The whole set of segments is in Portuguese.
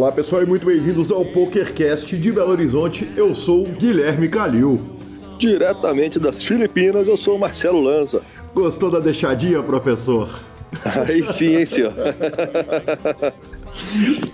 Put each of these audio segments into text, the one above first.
Olá pessoal e muito bem-vindos ao PokerCast de Belo Horizonte. Eu sou o Guilherme Calil. Diretamente das Filipinas, eu sou o Marcelo Lanza. Gostou da deixadinha, professor? Aí sim, hein, senhor.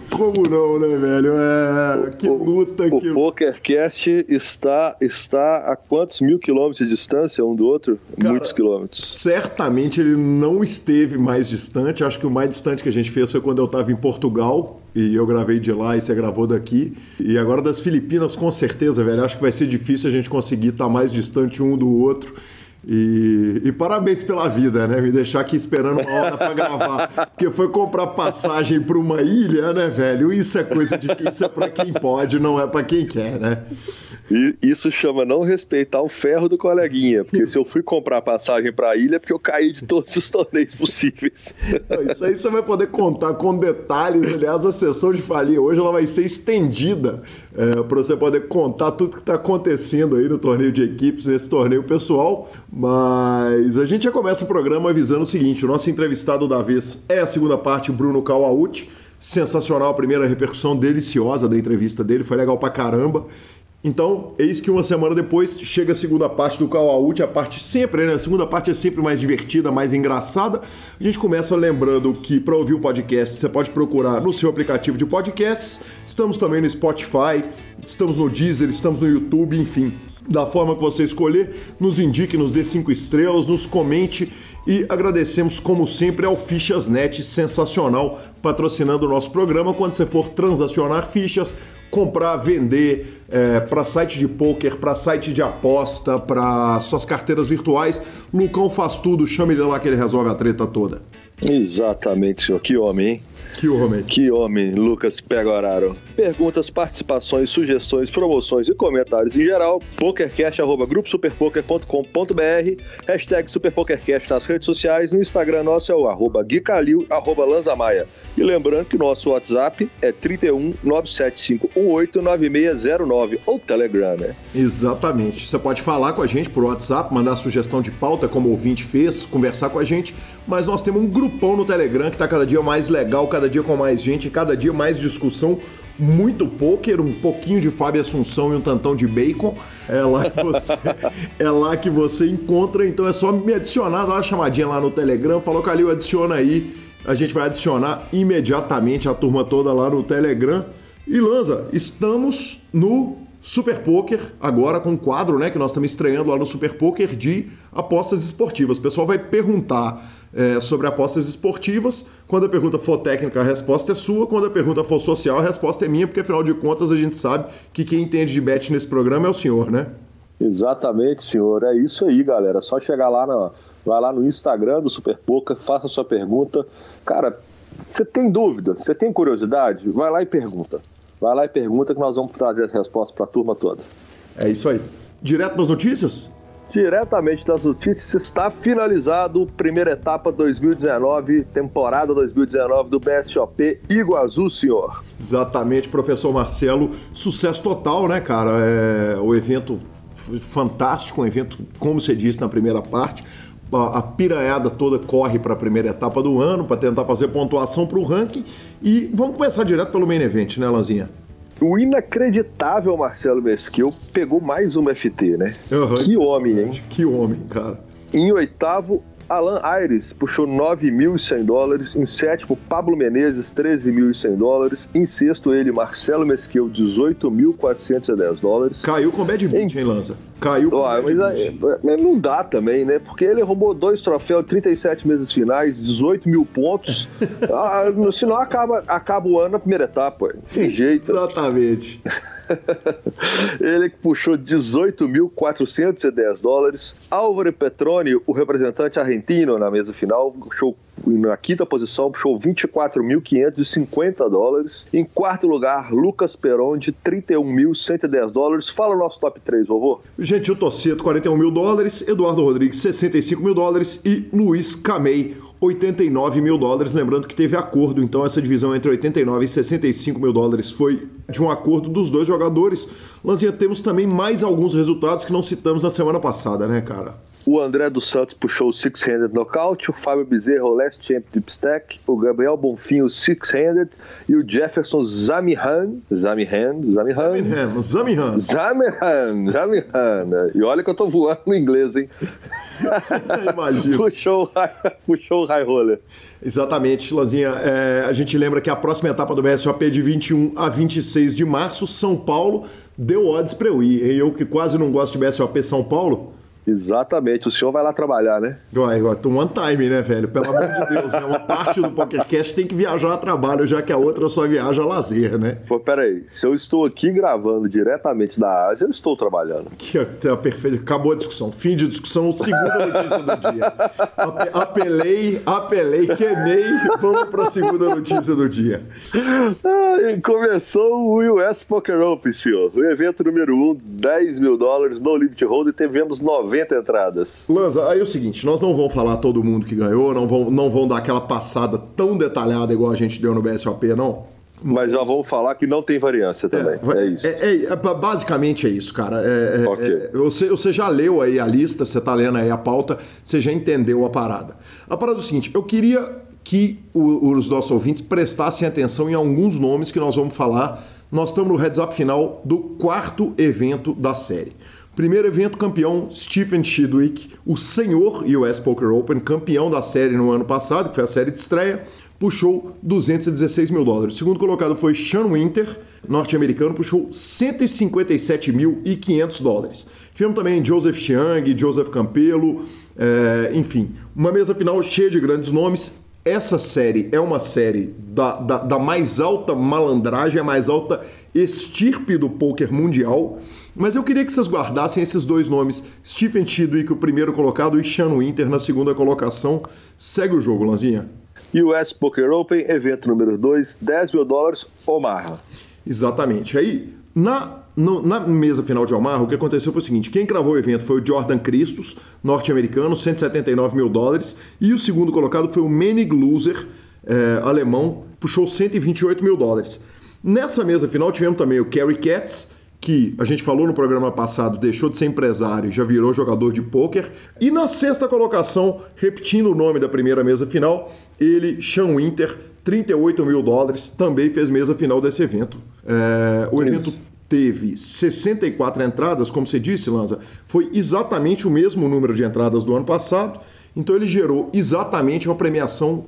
Como não, né, velho? É, que luta o, que. O PokerCast está, está a quantos mil quilômetros de distância um do outro? Cara, Muitos quilômetros. Certamente ele não esteve mais distante. Acho que o mais distante que a gente fez foi quando eu estava em Portugal. E eu gravei de lá e você gravou daqui. E agora das Filipinas, com certeza, velho. Acho que vai ser difícil a gente conseguir estar mais distante um do outro. E, e, parabéns pela vida, né? Me deixar aqui esperando uma hora para gravar. Porque foi comprar passagem para uma ilha, né, velho? Isso é coisa de isso é para quem pode, não é para quem quer, né? E isso chama não respeitar o ferro do coleguinha. Porque se eu fui comprar passagem para a ilha, é porque eu caí de todos os torneios possíveis. Isso aí você vai poder contar com detalhes. Aliás, a sessão de falia hoje ela vai ser estendida é, para você poder contar tudo que está acontecendo aí no torneio de equipes, nesse torneio pessoal. Mas a gente já começa o programa avisando o seguinte: o nosso entrevistado da vez é a segunda parte, Bruno Kawauchi. Sensacional a primeira repercussão deliciosa da entrevista dele, foi legal pra caramba. Então, eis que uma semana depois chega a segunda parte do Kawauchi, a parte sempre, né? A segunda parte é sempre mais divertida, mais engraçada. A gente começa lembrando que para ouvir o podcast você pode procurar no seu aplicativo de podcasts. Estamos também no Spotify, estamos no Deezer, estamos no YouTube, enfim da forma que você escolher, nos indique, nos dê cinco estrelas, nos comente e agradecemos, como sempre, ao Fichas.net, sensacional, patrocinando o nosso programa. Quando você for transacionar fichas, comprar, vender é, para site de poker, para site de aposta, para suas carteiras virtuais, Lucão faz tudo, chame ele lá que ele resolve a treta toda. Exatamente, senhor. Que homem, hein? Que homem. Que homem, Lucas Pegoraro. Perguntas, participações, sugestões, promoções e comentários em geral, pokercast.gruposuperpoker.com.br, hashtag superpokercast nas redes sociais, no Instagram nosso é o arroba guicalil, arroba lanzamaia. E lembrando que nosso WhatsApp é 31 97518 9609, ou Telegram, né? Exatamente. Você pode falar com a gente por WhatsApp, mandar sugestão de pauta, como o ouvinte fez, conversar com a gente, mas nós temos um grupão no Telegram que está cada dia mais legal, cada dia com mais gente, cada dia mais discussão, muito poker, um pouquinho de Fábio Assunção e um tantão de bacon. É lá que você, é lá que você encontra, então é só me adicionar, dá uma chamadinha lá no Telegram, falou Calil, adiciona aí. A gente vai adicionar imediatamente a turma toda lá no Telegram. E Lanza, estamos no Super Poker, agora com um quadro né, que nós estamos estreando lá no Super Poker de apostas esportivas. O pessoal vai perguntar é, sobre apostas esportivas. Quando a pergunta for técnica, a resposta é sua. Quando a pergunta for social, a resposta é minha, porque afinal de contas a gente sabe que quem entende de bet nesse programa é o senhor, né? Exatamente, senhor. É isso aí, galera. Só chegar lá, na, vai lá no Instagram do Super Poker, faça a sua pergunta. Cara, você tem dúvida? Você tem curiosidade? Vai lá e pergunta. Vai lá e pergunta que nós vamos trazer as respostas para a turma toda. É isso aí. Direto para as notícias? Diretamente das notícias, está finalizado primeira etapa 2019, temporada 2019 do BSOP Iguazu, senhor. Exatamente, professor Marcelo. Sucesso total, né, cara? É, o evento fantástico, um evento, como você disse na primeira parte, a piranhada toda corre para a primeira etapa do ano para tentar fazer pontuação para o ranking. E vamos começar direto pelo main event, né, Lanzinha? O inacreditável Marcelo Mesquil pegou mais uma FT, né? Uhum, que homem, hein? Que homem, cara. Em oitavo, Alan Aires puxou 9.100 dólares. Em sétimo, Pablo Menezes, 13.100 dólares. Em sexto, ele, Marcelo Mesquil, 18.410 dólares. Caiu com bad beat, em... hein, Lanza? Caiu com oh, mas, aí, mas não dá também, né? Porque ele roubou dois troféus, 37 meses finais, 18 mil pontos. ah, senão acaba, acaba o ano na primeira etapa. Tem jeito. Exatamente. Ele que puxou 18.410 dólares. Álvaro Petroni, o representante argentino na mesa final, puxou na quinta posição, puxou 24.550 dólares. Em quarto lugar, Lucas Peron, de 31.110 dólares. Fala o nosso top 3, vovô. Gentil Tosseto, 41 mil dólares. Eduardo Rodrigues, 65 mil dólares. E Luiz Camei, 89 mil dólares. Lembrando que teve acordo, então essa divisão entre 89 e 65 mil dólares foi de um acordo dos dois jogadores. Lanzinha, temos também mais alguns resultados que não citamos na semana passada, né, cara? O André dos Santos puxou o Six-Handed Knockout, o Fábio Bezerra o Last Champ Deep Stack, o Gabriel Bonfim o Six-Handed e o Jefferson Zamihan, Zamihan, Zamihan, Zamihan, Zamihan, Zamihan. E olha que eu tô voando no inglês, hein? Imagina. puxou, puxou o High Roller. Exatamente, Lanzinha. É, a gente lembra que a próxima etapa do BSOP é de 21 a 26 de março, São Paulo. Deu odds para eu ir. Eu que quase não gosto de BSOP São Paulo, Exatamente, o senhor vai lá trabalhar, né? Vai, vai, one time, né, velho? Pelo amor de Deus, né? Uma parte do podcast tem que viajar a trabalho, já que a outra só viaja a lazer, né? Pô, peraí, se eu estou aqui gravando diretamente da Ásia, eu estou trabalhando. Que tá perfeito. Acabou a discussão. Fim de discussão, segunda notícia do dia. Apelei, apelei, queimei, vamos para a segunda notícia do dia. Ah, começou o US Poker Open, senhor. O evento número 1, um, 10 mil dólares, no limit hold, e tivemos 90 90 entradas. Lanza, aí é o seguinte, nós não vamos falar todo mundo que ganhou, não vão, não vão dar aquela passada tão detalhada igual a gente deu no BSOP, não. Mas já vamos falar que não tem variância também. É, é isso. É, é, basicamente é isso, cara. É, é, okay. você, você já leu aí a lista, você está lendo aí a pauta, você já entendeu a parada. A parada é o seguinte: eu queria que o, os nossos ouvintes prestassem atenção em alguns nomes que nós vamos falar. Nós estamos no heads up final do quarto evento da série. Primeiro evento campeão, Stephen Chidwick, o senhor US Poker Open, campeão da série no ano passado, que foi a série de estreia, puxou 216 mil dólares. Segundo colocado foi Sean Winter, norte-americano, puxou 157.500 dólares. Tivemos também Joseph Chiang, Joseph Campelo, é, enfim, uma mesa final cheia de grandes nomes. Essa série é uma série da, da, da mais alta malandragem, a mais alta estirpe do poker mundial. Mas eu queria que vocês guardassem esses dois nomes, Stephen Chidwick, o primeiro colocado, e Sean Winter na segunda colocação. Segue o jogo, Lanzinha. US Poker Open, evento número 2, 10 mil dólares, Omaha. Exatamente. Aí, na, no, na mesa final de Omaha, o que aconteceu foi o seguinte: quem cravou o evento foi o Jordan Christos, norte-americano, 179 mil dólares, e o segundo colocado foi o Menig Loser, eh, alemão, puxou 128 mil dólares. Nessa mesa final tivemos também o Kerry Katz, que a gente falou no programa passado, deixou de ser empresário, já virou jogador de pôquer. E na sexta colocação, repetindo o nome da primeira mesa final, ele, Sean Winter, 38 mil dólares, também fez mesa final desse evento. É, o evento Isso. teve 64 entradas, como você disse, Lanza, foi exatamente o mesmo número de entradas do ano passado. Então ele gerou exatamente uma premiação,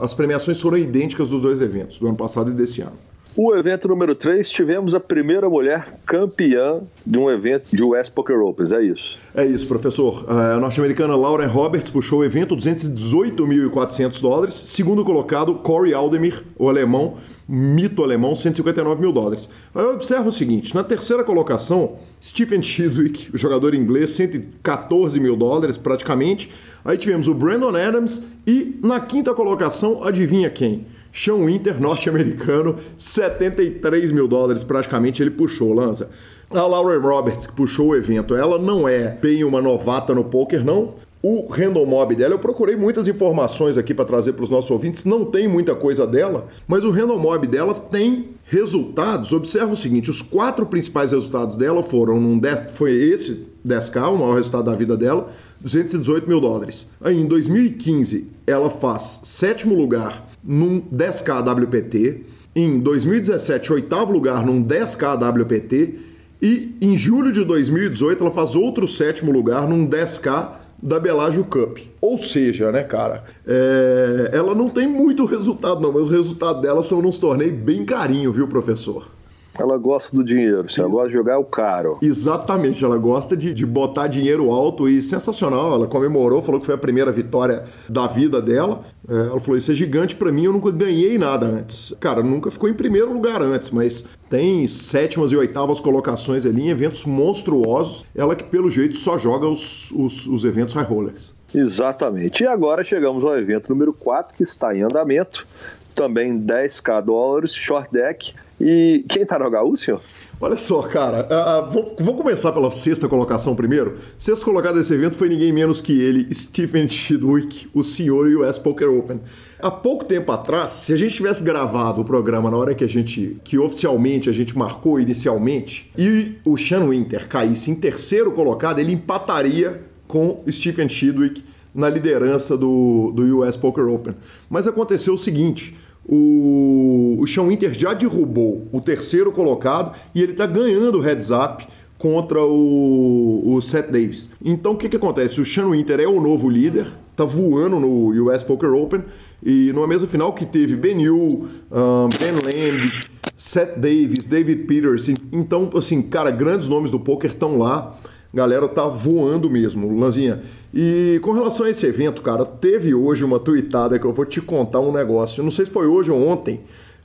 as premiações foram idênticas dos dois eventos, do ano passado e desse ano. O evento número 3, tivemos a primeira mulher campeã de um evento de US Poker Opens, é isso? É isso, professor. A norte-americana Lauren Roberts puxou o evento 218.400 dólares. Segundo colocado, Corey Aldemir, o alemão, mito alemão, 159 mil dólares. Aí observa o seguinte: na terceira colocação, Stephen Chidwick, o jogador inglês, 114 mil dólares praticamente. Aí tivemos o Brandon Adams e na quinta colocação, adivinha quem? Sean Winter, norte-americano, 73 mil dólares praticamente ele puxou, lança. A Lauren Roberts, que puxou o evento, ela não é bem uma novata no poker, não. O random mob dela, eu procurei muitas informações aqui para trazer para os nossos ouvintes, não tem muita coisa dela, mas o random mob dela tem resultados. Observa o seguinte: os quatro principais resultados dela foram num 10, foi esse 10K, o maior resultado da vida dela, 218 mil dólares. Aí em 2015 ela faz sétimo lugar num 10K WPT, em 2017 oitavo lugar num 10K WPT e em julho de 2018 ela faz outro sétimo lugar num 10K da Bellagio Cup. Ou seja, né, cara, é... ela não tem muito resultado não, mas os resultados dela são nos torneios bem carinho, viu, professor? Ela gosta do dinheiro, se ela gosta de jogar é o caro. Exatamente, ela gosta de, de botar dinheiro alto e sensacional. Ela comemorou, falou que foi a primeira vitória da vida dela. É, ela falou: Isso é gigante para mim, eu nunca ganhei nada antes. Cara, nunca ficou em primeiro lugar antes, mas tem sétimas e oitavas colocações ali em eventos monstruosos. Ela que, pelo jeito, só joga os, os, os eventos high rollers. Exatamente. E agora chegamos ao evento número 4, que está em andamento. Também 10k dólares, short deck e quem tá no HU, senhor? Olha só, cara, uh, vou, vou, começar pela sexta colocação primeiro. Sexto colocado desse evento foi ninguém menos que ele, Stephen Chidwick, o senhor US Poker Open. Há pouco tempo atrás, se a gente tivesse gravado o programa na hora que a gente, que oficialmente a gente marcou inicialmente, e o Sean Winter caísse em terceiro colocado, ele empataria com Stephen Chidwick na liderança do, do US Poker Open. Mas aconteceu o seguinte: o, o Sean Winter já derrubou o terceiro colocado e ele está ganhando o heads up contra o, o Seth Davis. Então o que, que acontece? O Sean Winter é o novo líder, tá voando no US Poker Open e numa mesa final que teve Ben Yu, um, Ben Lamb, Seth Davis, David Peterson. Então, assim, cara, grandes nomes do poker estão lá. Galera tá voando mesmo, Lanzinha. E com relação a esse evento, cara, teve hoje uma tuitada que eu vou te contar um negócio. Não sei se foi hoje ou ontem.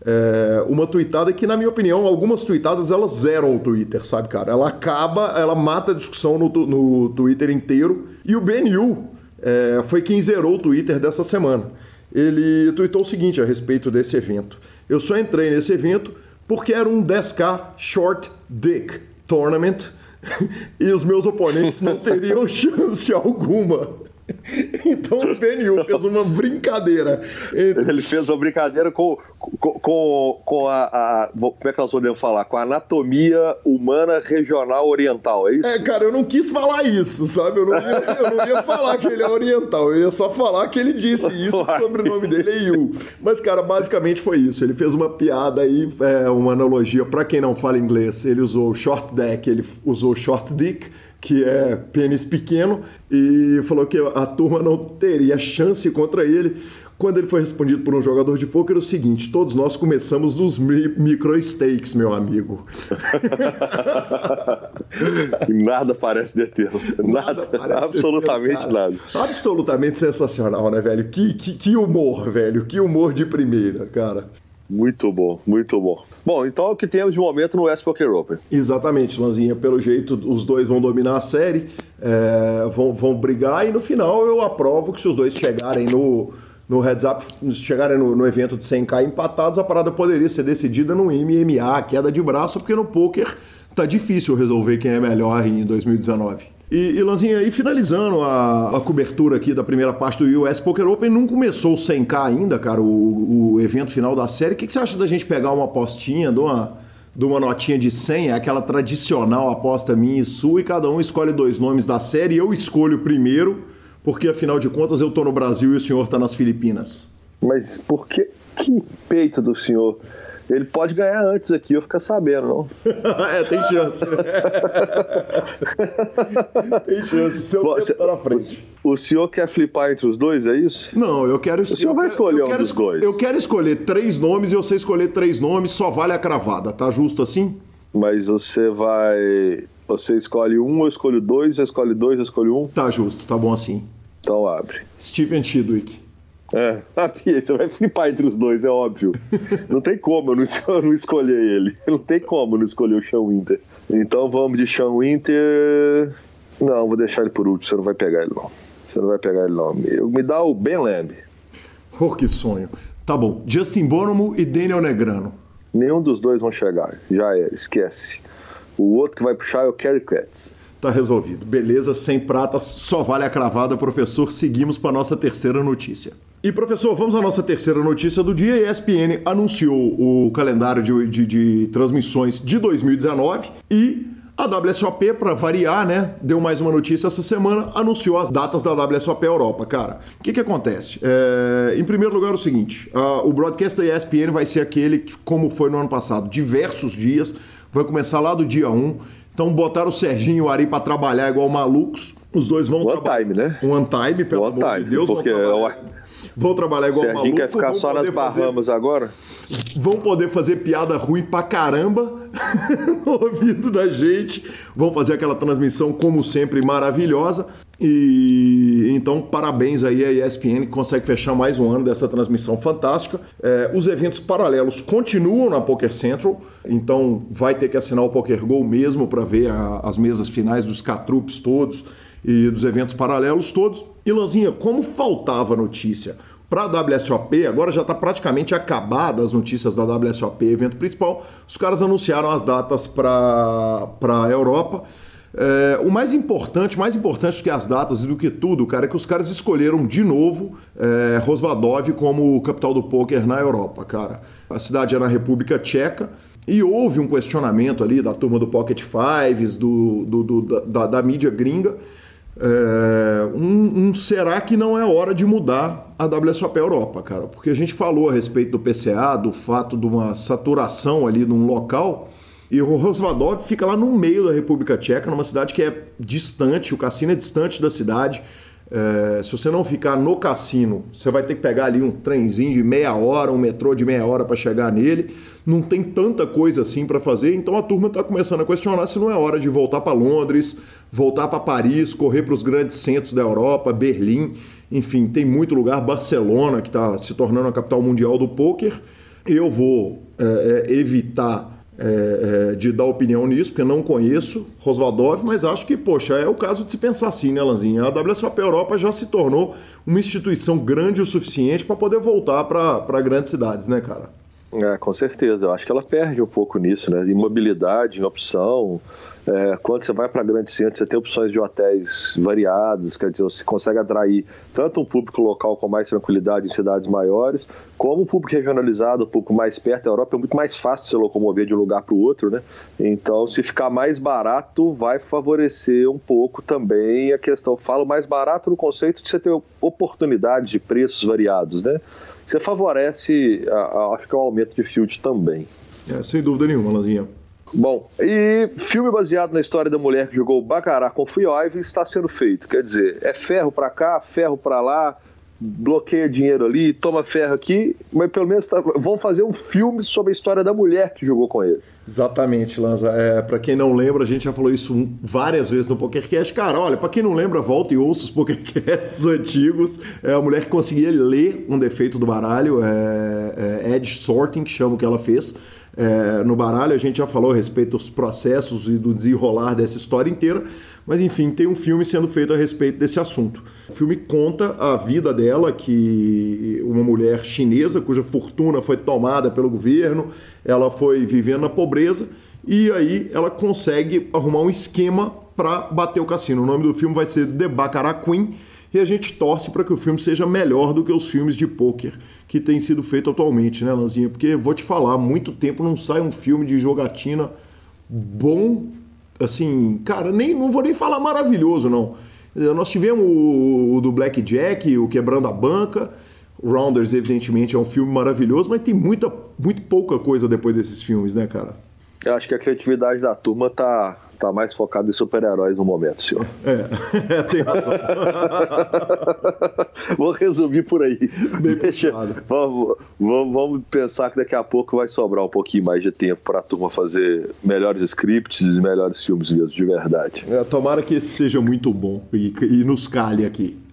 É, uma tuitada que, na minha opinião, algumas tuitadas elas zeram o Twitter, sabe, cara? Ela acaba, ela mata a discussão no, no Twitter inteiro. E o BNU é, foi quem zerou o Twitter dessa semana. Ele tweetou o seguinte a respeito desse evento. Eu só entrei nesse evento porque era um 10K Short Dick Tournament e os meus oponentes não teriam chance alguma. Então o BNU fez uma brincadeira. Entre... Ele fez uma brincadeira com, com, com, com a, a, Como é que nós podemos falar? Com a anatomia humana regional oriental, é isso? É, cara, eu não quis falar isso, sabe? Eu não ia, eu não ia falar que ele é oriental, eu ia só falar que ele disse isso, que o sobrenome dele é Yu. Mas, cara, basicamente foi isso. Ele fez uma piada aí, é, uma analogia. Para quem não fala inglês, ele usou short deck, ele usou short dick que é pênis pequeno, e falou que a turma não teria chance contra ele. Quando ele foi respondido por um jogador de pôquer, é o seguinte: todos nós começamos nos micro stakes, meu amigo. nada parece detê-lo. Nada, nada parece absolutamente nada. Absolutamente sensacional, né, velho? Que, que, que humor, velho. Que humor de primeira, cara. Muito bom, muito bom. Bom, então é o que temos de momento no West Poker Open. Exatamente, Lanzinha. Pelo jeito, os dois vão dominar a série, é, vão, vão brigar e no final eu aprovo que se os dois chegarem no, no heads up, chegarem no, no evento de 100k empatados, a parada poderia ser decidida no MMA, queda de braço, porque no poker tá difícil resolver quem é melhor em 2019. E, e Lanzinha, e finalizando a, a, cobertura aqui da primeira parte do US Poker Open, não começou o 100k ainda, cara, o, o evento final da série. O que, que, você acha da gente pegar uma apostinha, de uma, de uma notinha de 100, é aquela tradicional aposta minha e sua, e cada um escolhe dois nomes da série. Eu escolho primeiro, porque afinal de contas eu tô no Brasil e o senhor tá nas Filipinas. Mas por que, que peito do senhor? Ele pode ganhar antes aqui, eu ficar sabendo, não? é, tem chance, né? tem chance, seu Bom, tempo tá na frente. O, o, senhor quer flipar entre os dois, é isso? Não, eu quero... O senhor vai escolher um dos dois. Eu quero escolher três nomes e você escolher três nomes, só vale a cravada, tá justo assim? Mas você vai... Você escolhe um, eu escolho dois, você escolhe dois, eu escolho um? Tá justo, tá bom assim. Então abre. Steven Chidwick. É, você vai flipar entre os dois, é óbvio. Não tem como eu não, eu não escolher ele. Não tem como eu não escolher o Sean Winter. Então vamos de Sean Winter. Não, vou deixar ele por último, você não vai pegar ele não. Você não vai pegar ele não. Me dá o Ben Lamb. Oh, que sonho. Tá bom. Justin Bonomo e Daniel Negrano. Nenhum dos dois vão chegar. Já é, esquece. O outro que vai puxar é o Kerry Katz. Tá resolvido. Beleza, sem prata, só vale a cravada, professor. Seguimos para nossa terceira notícia. E professor, vamos à nossa terceira notícia do dia. A ESPN anunciou o calendário de, de, de transmissões de 2019 e a WSOP, para variar, né, deu mais uma notícia essa semana, anunciou as datas da WSOP Europa. Cara, o que, que acontece? É, em primeiro lugar, é o seguinte: a, o broadcast da ESPN vai ser aquele que, como foi no ano passado, diversos dias, vai começar lá do dia 1. Então, botaram o Serginho e o Ari para trabalhar igual malucos. Os dois vão One time, né? Um one time, pelo one amor time, de Deus. Porque vão trabalhar igual Serginho maluco. quer ficar só nas Bahamas fazer... agora? Vão poder fazer piada ruim pra caramba no ouvido da gente. Vão fazer aquela transmissão, como sempre, maravilhosa. E então, parabéns aí à ESPN que consegue fechar mais um ano dessa transmissão fantástica. É, os eventos paralelos continuam na Poker Central, então vai ter que assinar o Poker Go mesmo para ver a, as mesas finais dos Catrupes todos e dos eventos paralelos todos. E Lanzinha, como faltava notícia para a WSOP, agora já está praticamente acabada as notícias da WSOP, evento principal, os caras anunciaram as datas para a Europa. É, o mais importante, mais importante do que as datas e do que tudo, cara, é que os caras escolheram de novo é, Rosvadov como capital do poker na Europa, cara. A cidade é na República Tcheca. E houve um questionamento ali da turma do Pocket Fives, do, do, do da, da mídia gringa, É, um, um, será que não é hora de mudar a WSOP Europa, cara? Porque a gente falou a respeito do PCA, do fato de uma saturação ali num local, e o Rosvadov fica lá no meio da República Tcheca, numa cidade que é distante, o cassino é distante da cidade. É, se você não ficar no cassino, você vai ter que pegar ali um trenzinho de meia hora, um metrô de meia hora para chegar nele. Não tem tanta coisa assim para fazer, então a turma está começando a questionar se não é hora de voltar para Londres, voltar para Paris, correr para os grandes centros da Europa, Berlim, enfim, tem muito lugar. Barcelona, que está se tornando a capital mundial do poker. Eu vou é, é, evitar é, é, de dar opinião nisso, porque não conheço Rosvaldov, mas acho que, poxa, é o caso de se pensar assim, né, Lanzinha? A WSOP Europa já se tornou uma instituição grande o suficiente para poder voltar para grandes cidades, né, cara? É, com certeza. Eu acho que ela perde um pouco nisso, né? Imobilidade, opção. É, quando você vai para grandes centros, você tem opções de hotéis variados, quer dizer, você consegue atrair tanto um público local com mais tranquilidade em cidades maiores, como um público regionalizado, um pouco mais perto da Europa. É muito mais fácil se locomover de um lugar para o outro, né? Então, se ficar mais barato, vai favorecer um pouco também a questão. Falo mais barato no conceito de você ter oportunidade de preços variados, né? você favorece, acho que é o aumento de field também. É, sem dúvida nenhuma, Lanzinha. Bom, e filme baseado na história da mulher que jogou Baccarat com Free está sendo feito. Quer dizer, é ferro para cá, ferro para lá, bloqueia dinheiro ali, toma ferro aqui, mas pelo menos tá, vão fazer um filme sobre a história da mulher que jogou com ele. Exatamente, Lanza. É, para quem não lembra, a gente já falou isso várias vezes no PokerCast. Cara, olha, para quem não lembra, volta e ouça os PokerCasts antigos. É a mulher que conseguia ler um defeito do baralho, é, é Edge Sorting, que chama o que ela fez. É, no baralho, a gente já falou a respeito dos processos e do desenrolar dessa história inteira. Mas enfim, tem um filme sendo feito a respeito desse assunto. O filme conta a vida dela, que uma mulher chinesa cuja fortuna foi tomada pelo governo, ela foi vivendo na pobreza e aí ela consegue arrumar um esquema para bater o cassino. O nome do filme vai ser The Baccarat Queen e a gente torce para que o filme seja melhor do que os filmes de pôquer que têm sido feitos atualmente, né, Lanzinha? Porque vou te falar, há muito tempo não sai um filme de jogatina bom assim, cara, nem não vou nem falar maravilhoso, não. Nós tivemos o, o do Blackjack, o Quebrando a Banca. Rounders, evidentemente, é um filme maravilhoso, mas tem muita, muito pouca coisa depois desses filmes, né, cara? Eu acho que a criatividade da turma tá, tá mais focada em super-heróis no momento, senhor. É, tem razão. Vou resumir por aí. Bem Deixa, vamos, vamos, vamos, pensar que daqui a pouco vai sobrar um pouquinho mais de tempo para a turma fazer melhores scripts e melhores filmes mesmo, de verdade. É, tomara que esse seja muito bom e, e nos calhe aqui.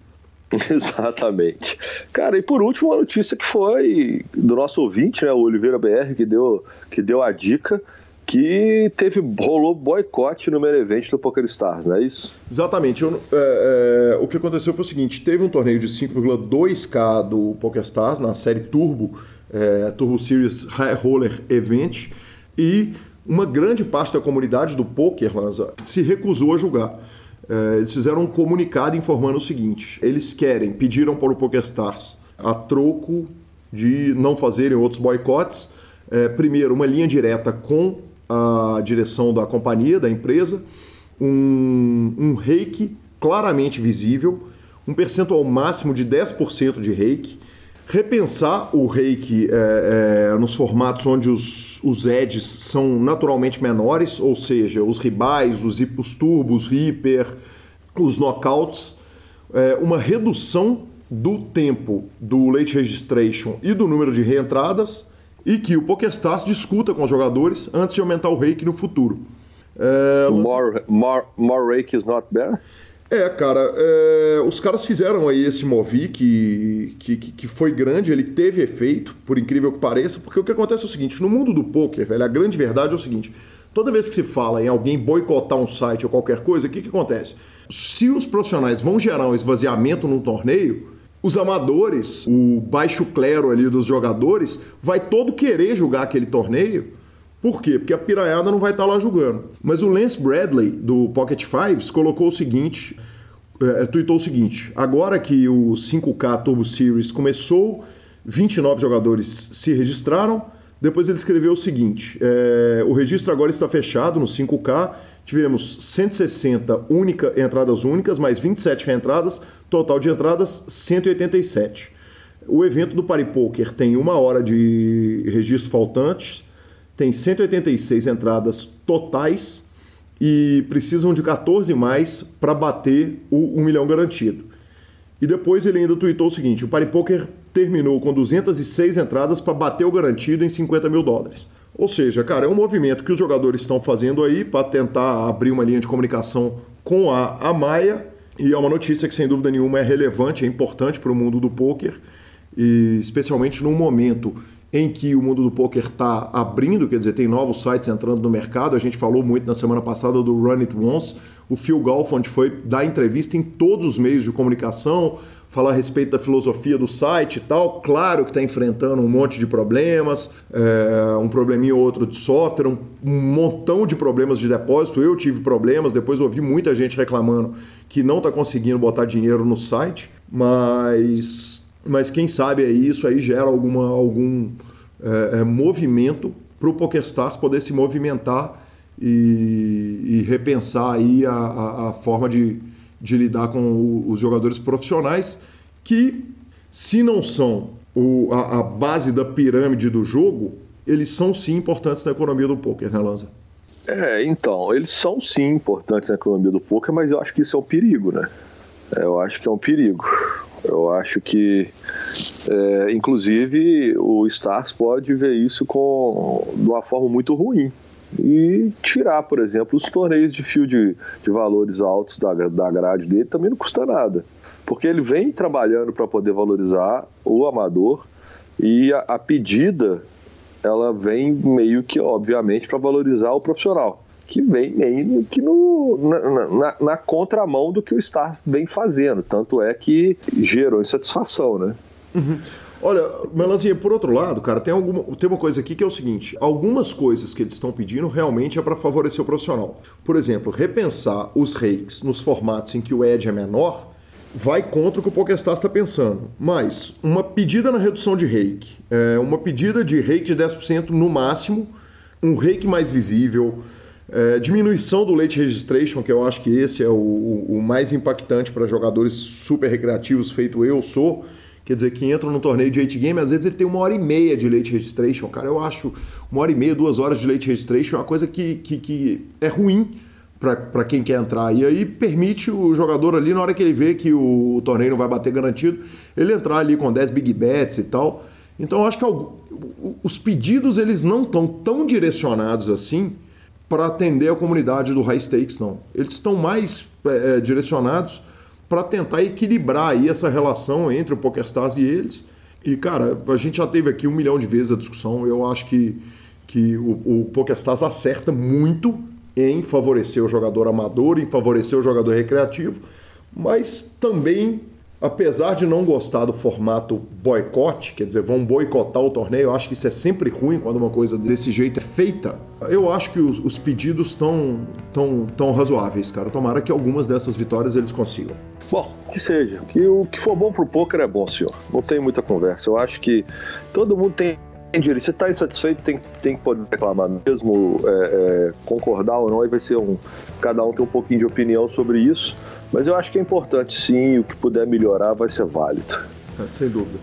Exatamente. Cara, e por último, a notícia que foi do nosso ouvinte, né, o Oliveira BR, que deu, que deu a dica que teve rolou boicote no main event do Poker Stars, não é isso? Exatamente. Eu, é, é, o que aconteceu foi o seguinte: teve um torneio de 5,2K do Poker Stars na série Turbo, é, Turbo Series High Roller Event, e uma grande parte da comunidade do poker Lanza, se recusou a julgar. É, eles fizeram um comunicado informando o seguinte: eles querem, pediram para o PokerStars a troco de não fazerem outros boicotes. É, primeiro, uma linha direta com a direção da companhia, da empresa, um, um reiki claramente visível, um percentual máximo de 10% de reiki, repensar o reiki é, é, nos formatos onde os, os edges são naturalmente menores, ou seja, os ribais, os, os turbos, Reaper, os knockouts, é, uma redução do tempo do late registration e do número de reentradas e que o PokerStars discuta com os jogadores antes de aumentar o rake no futuro. É, more, more, more rake is not better? É, cara, é, os caras fizeram aí esse Movi que, que, que foi grande, ele teve efeito, por incrível que pareça, porque o que acontece é o seguinte, no mundo do poker, velho, a grande verdade é o seguinte, toda vez que se fala em alguém boicotar um site ou qualquer coisa, o que, que acontece? Se os profissionais vão gerar um esvaziamento num torneio, os amadores, o baixo clero ali dos jogadores, vai todo querer jogar aquele torneio. Por quê? Porque a piraiada não vai estar lá jogando. Mas o Lance Bradley, do Pocket Fives, colocou o seguinte, é, tweetou o seguinte, agora que o 5K Turbo Series começou, 29 jogadores se registraram, depois ele escreveu o seguinte: é, o registro agora está fechado no 5K tivemos 160 única, entradas únicas, mais 27 reentradas, total de entradas 187. O evento do Party Poker tem uma hora de registro faltantes, tem 186 entradas totais e precisam de 14 mais para bater o 1 milhão garantido. E depois ele ainda tweetou o seguinte: o Party Poker terminou com 206 entradas para bater o garantido em 50 mil dólares. Ou seja, cara, é um movimento que os jogadores estão fazendo aí para tentar abrir uma linha de comunicação com a, Maia. E é uma notícia que, sem dúvida nenhuma, é relevante, é importante para o mundo do poker, e especialmente num momento em que o mundo do poker está abrindo, quer dizer, tem novos sites entrando no mercado. A gente falou muito na semana passada do Run It Once. O Phil Galfond foi dar entrevista em todos os meios de comunicação, falar a respeito da filosofia do site e tal. Claro que está enfrentando um monte de problemas, é, um probleminha ou outro de software, um, um, montão de problemas de depósito. Eu tive problemas, depois ouvi muita gente reclamando que não está conseguindo botar dinheiro no site, mas, mas quem sabe aí isso aí gera alguma, algum é, é, movimento para o PokerStars poder se movimentar e, e repensar aí a, a, a forma de de lidar com os jogadores profissionais que, se não são o, a, a, base da pirâmide do jogo, eles são sim importantes na economia do poker, né, Lanza? É, então, eles são sim importantes na economia do poker, mas eu acho que isso é um perigo, né? Eu acho que é um perigo. Eu acho que, é, inclusive, o Stars pode ver isso com, de uma forma muito ruim e tirar, por exemplo, os torneios de fio de, de valores altos da, da grade dele também não custa nada. Porque ele vem trabalhando para poder valorizar o amador e a, a, pedida ela vem meio que, obviamente, para valorizar o profissional. Que vem meio que no, na, na, na contramão do que o Stars vem fazendo. Tanto é que gerou insatisfação, né? Uhum. Olha, Melanzinha, por outro lado, cara, tem, alguma, tem uma coisa aqui que é o seguinte: algumas coisas que eles estão pedindo realmente é para favorecer o profissional. Por exemplo, repensar os reis nos formatos em que o edge é menor vai contra o que o PokerStars está pensando. Mas uma pedida na redução de rake, é, uma pedida de rake de 10% no máximo, um rake mais visível, é, diminuição do late registration, que eu acho que esse é o, o mais impactante para jogadores super recreativos, feito eu sou quer dizer, que entram no torneio de 8 game, às vezes ele tem uma hora e meia de late registration. Cara, eu acho uma hora e meia, duas horas de late registration é uma coisa que, que, que é ruim para quem quer entrar. E aí permite o jogador ali, na hora que ele vê que o, o torneio não vai bater garantido, ele entrar ali com 10 big bets e tal. Então eu acho que os pedidos eles não estão tão direcionados assim para atender a comunidade do high stakes, não. Eles estão mais é, direcionados para tentar equilibrar aí essa relação entre o PokerStars e eles. E, cara, a gente já teve aqui um milhão de vezes a discussão. Eu acho que, que o, o PokerStars acerta muito em favorecer o jogador amador, em favorecer o jogador recreativo, mas também apesar de não gostar do formato boicote, quer dizer, vão boicotar o torneio, eu acho que isso é sempre ruim quando uma coisa desse jeito é feita. Eu acho que os, os pedidos estão tão, tão razoáveis, cara. Tomara que algumas dessas vitórias eles consigam. Bom, que seja. Que o que for bom pro poker é bom, senhor. Não tem muita conversa. Eu acho que todo mundo tem direito. Se está insatisfeito, tem, tem que poder reclamar mesmo, é, é, concordar ou não, aí vai ser um. Cada um tem um pouquinho de opinião sobre isso. Mas eu acho que é importante sim, o que puder melhorar vai ser válido. É, sem dúvida.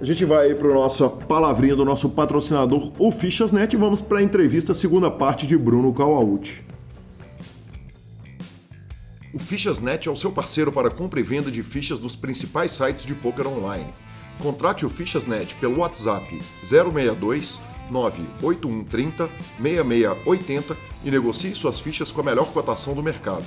A gente vai para a nossa palavrinha do nosso patrocinador, o Fichasnet, e vamos para a entrevista, segunda parte de Bruno Kawauchi. O Fichasnet é o seu parceiro para compra e venda de fichas dos principais sites de poker online. Contrate o Fichasnet pelo WhatsApp 062 98130 6680 e negocie suas fichas com a melhor cotação do mercado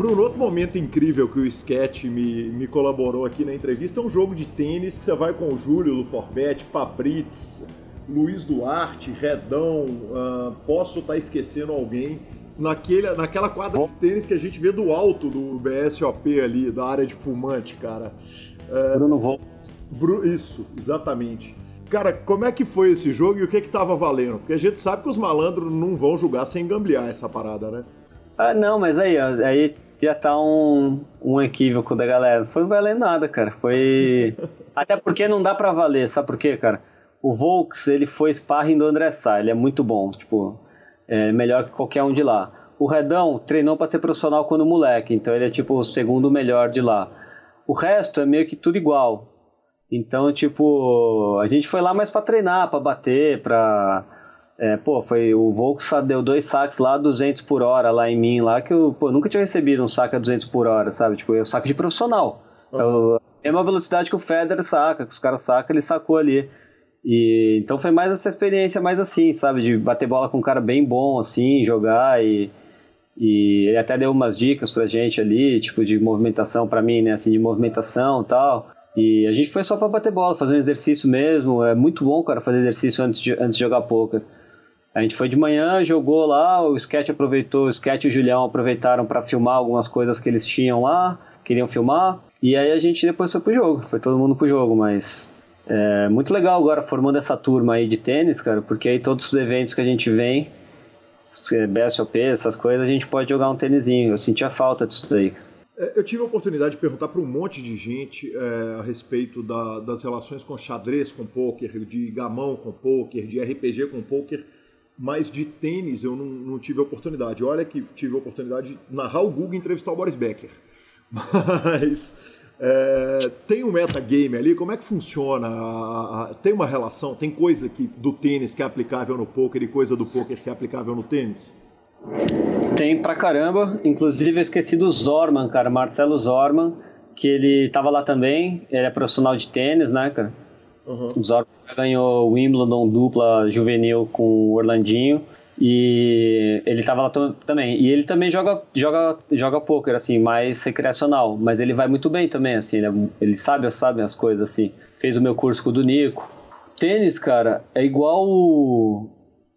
Bruno, outro momento incrível que o Sketch me, me colaborou aqui na entrevista é um jogo de tênis que você vai com o Júlio do Forbet, Fabritz, Luiz Duarte, Redão, uh, posso estar tá esquecendo alguém. Naquele, naquela quadra de tênis que a gente vê do alto do BSOP ali, da área de fumante, cara. Uh, Bruno Volks. Bru isso, exatamente. Cara, como é que foi esse jogo e o que que tava valendo? Porque a gente sabe que os malandros não vão jogar sem gambiar essa parada, né? Ah, não, mas aí, ó, aí já tá um, um equívoco da galera. Não foi valendo nada, cara. Foi. Até porque não dá para valer, sabe por quê, cara? O Volks, ele foi sparring do André Sá, ele é muito bom, tipo, é melhor que qualquer um de lá. O Redão treinou para ser profissional quando moleque, então ele é tipo o segundo melhor de lá. O resto é meio que tudo igual. Então, tipo, a gente foi lá mais para treinar, para bater, pra é, pô, foi o Volks deu dois saques lá 200 por hora lá em mim, lá que eu pô, nunca tinha recebido um saque a 200 por hora, sabe? Tipo, é um saque de profissional. Uhum. É a mesma velocidade que o Federer saca, que os caras sacam, ele sacou ali. E então foi mais essa experiência mais assim, sabe, de bater bola com um cara bem bom assim, jogar e e ele até deu umas dicas pra gente ali, tipo de movimentação para mim, né, assim de movimentação, tal. E a gente foi só para bater bola, fazer um exercício mesmo. É muito bom, cara, fazer exercício antes de, antes de jogar poker. A gente foi de manhã, jogou lá, o Sketch aproveitou, o Sketch e o Julião aproveitaram para filmar algumas coisas que eles tinham lá, queriam filmar, e aí a gente depois foi pro jogo, foi todo mundo pro jogo, mas é muito legal agora formando essa turma aí de tênis, cara, porque aí todos os eventos que a gente vem, BSOP, essas coisas, a gente pode jogar um tênisinho. Eu sentia falta disso daí. É, eu tive a oportunidade de perguntar para um monte de gente é, a respeito da, das relações com xadrez com poker, de gamão com poker, de RPG com poker mas de tênis eu não, não tive oportunidade. Olha que tive a oportunidade de narrar o Google e entrevistar o Boris Becker. Mas é, tem um metagame ali, como é que funciona? Tem uma relação, tem coisa que, do tênis que é aplicável no poker e coisa do poker que é aplicável no tênis? Tem pra caramba, inclusive eu esqueci do Zorman, cara, Marcelo Zorman, que ele tava lá também, ele é profissional de tênis, né, cara? Uhum. O Zorman ganhou o Wimbledon dupla juvenil com o Orlandinho. E ele tava lá também. E ele também joga, joga, joga poker, assim, mais recreacional. Mas ele vai muito bem também, assim, né? Ele sabe, sabe as coisas, assim. Fez o meu curso com o do Nico. Tênis, cara, é igual.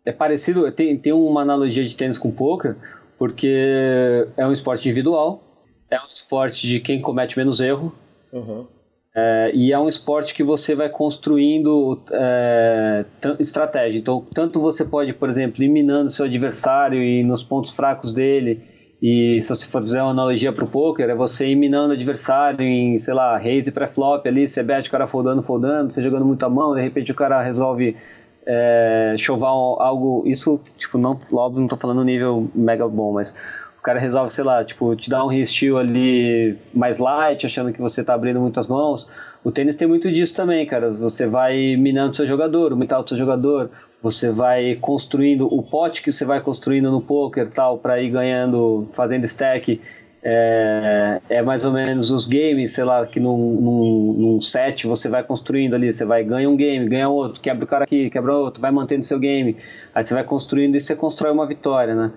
É parecido. Tem, tem uma analogia de tênis com poker, porque é um esporte individual. É um esporte de quem comete menos erro. Uhum. É, e é um esporte que você vai construindo é, estratégia. Então, tanto você pode, por exemplo, ir minando seu adversário e nos pontos fracos dele. E se você for fazer uma analogia para o poker, é você ir minando o adversário em, sei lá, raise pré-flop ali, você bete o cara foldando, foldando, você jogando muita mão, de repente o cara resolve é, chovar algo. Isso, tipo, não, óbvio, não estou falando nível mega bom, mas cara resolve, sei lá, tipo, te dar um resteel ali mais light, achando que você tá abrindo muitas mãos. O tênis tem muito disso também, cara. Você vai minando seu jogador, o metal do seu jogador, você vai construindo o pote que você vai construindo no poker tal, para ir ganhando, fazendo stack. É, é, mais ou menos os games, sei lá, que num, num, num, set você vai construindo ali, você vai ganha um game, ganha outro, quebra o cara aqui, quebra outro, vai mantendo seu game, aí você vai construindo e você constrói uma vitória, né?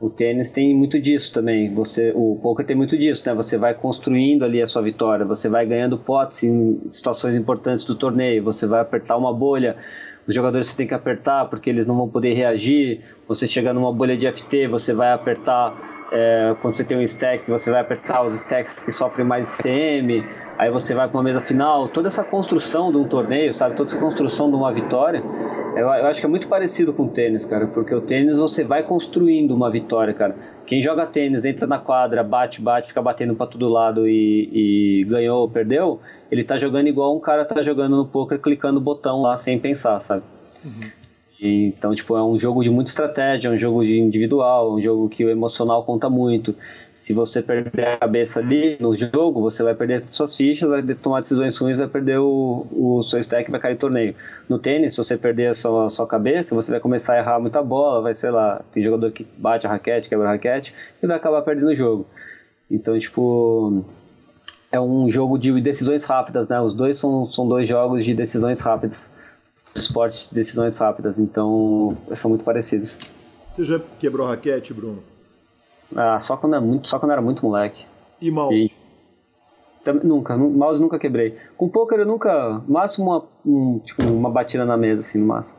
O tênis tem muito disso também. Você, o poker tem muito disso, né? Você vai construindo ali a sua vitória, você vai ganhando potes em situações importantes do torneio, você vai apertar uma bolha, os jogadores você tem que apertar porque eles não vão poder reagir. Você chega numa bolha de FT, você vai apertar é, quando você tem um stack, você vai apertar os stacks que sofrem mais CM, aí você vai para uma mesa final. Toda essa construção de um torneio, sabe? Toda essa construção de uma vitória eu, eu, acho que é muito parecido com o tênis, cara, porque o tênis você vai construindo uma vitória, cara. Quem joga tênis, entra na quadra, bate, bate, fica batendo para todo lado e, e, ganhou ou perdeu, ele tá jogando igual um cara tá jogando no poker, clicando o botão lá sem pensar, sabe? Uhum. Então, tipo, é um jogo de muita estratégia, é um jogo de individual, um jogo que o emocional conta muito. Se você perder a cabeça ali no jogo, você vai perder suas fichas, vai tomar decisões ruins, vai perder o, o seu stack vai cair torneio. No tênis, se você perder a sua, a sua cabeça, você vai começar a errar muita bola, vai, sei lá, tem jogador que bate a raquete, quebra a raquete, e vai acabar perdendo o jogo. Então, tipo, é um jogo de decisões rápidas, né? Os dois são, são dois jogos de decisões rápidas esportes de decisões rápidas, então são muito parecidos. Você já quebrou raquete, Bruno? Ah, só quando era muito, só quando era muito moleque. E mouse? E, também, nunca, mouse nunca quebrei. Com poker eu nunca, máximo uma, um, tipo, uma batida na mesa, assim, no máximo.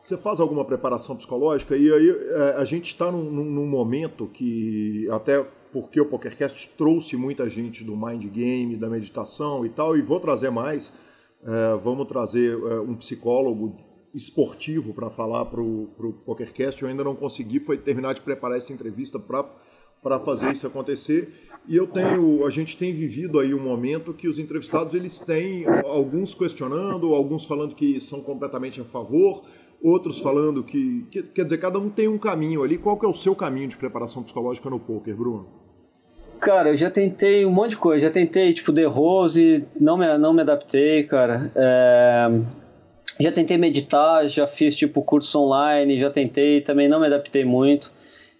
Você faz alguma preparação psicológica? E aí é, a gente está num, num, mommomento que, até porque o PokerCast trouxe muita gente do mind game, da meditação e tal, e vou trazer mais. É, vamos trazer é, um psicólogo esportivo para falar para o PokerCast. Eu ainda não consegui foi terminar de preparar essa entrevista para fazer isso acontecer. E eu tenho, a gente tem vivido aí um momento que os entrevistados eles têm alguns questionando, alguns falando que são completamente a favor, outros falando que, que, quer dizer, cada um tem um caminho ali. Qual que é o seu caminho de preparação psicológica no poker, Bruno? Cara, eu já tentei um monte de coisa. Já tentei, tipo, The Rose, não me, não me adaptei, cara. É... Já tentei meditar, já fiz, tipo, curso online, já tentei, também não me adaptei muito.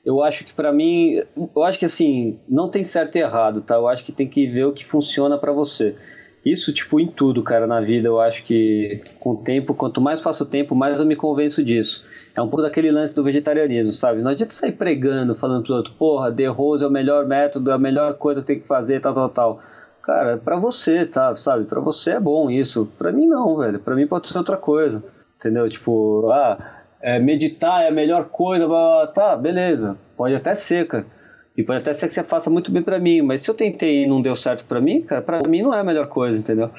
Eu acho que para mim, eu acho que assim, não tem certo e errado, tá? Eu acho que tem que ver o que funciona para você. Isso, tipo, em tudo, cara, na vida, eu acho que com o tempo, quanto mais passo o tempo, mais eu me convenço disso. É um pouco daquele lance do vegetarianismo, sabe? Não adianta sair pregando, falando pros outros, porra, The Rose é o melhor método, é a melhor coisa que tem que fazer, tal, tal, tal. Cara, pra você, tá, sabe? Pra você é bom isso. Pra mim não, velho. Pra mim pode ser outra coisa. Entendeu? Tipo, ah, é, meditar é a melhor coisa, tá, beleza. Pode até ser, cara e pode até ser que você faça muito bem para mim, mas se eu tentei e não deu certo para mim, cara, para mim não é a melhor coisa, entendeu?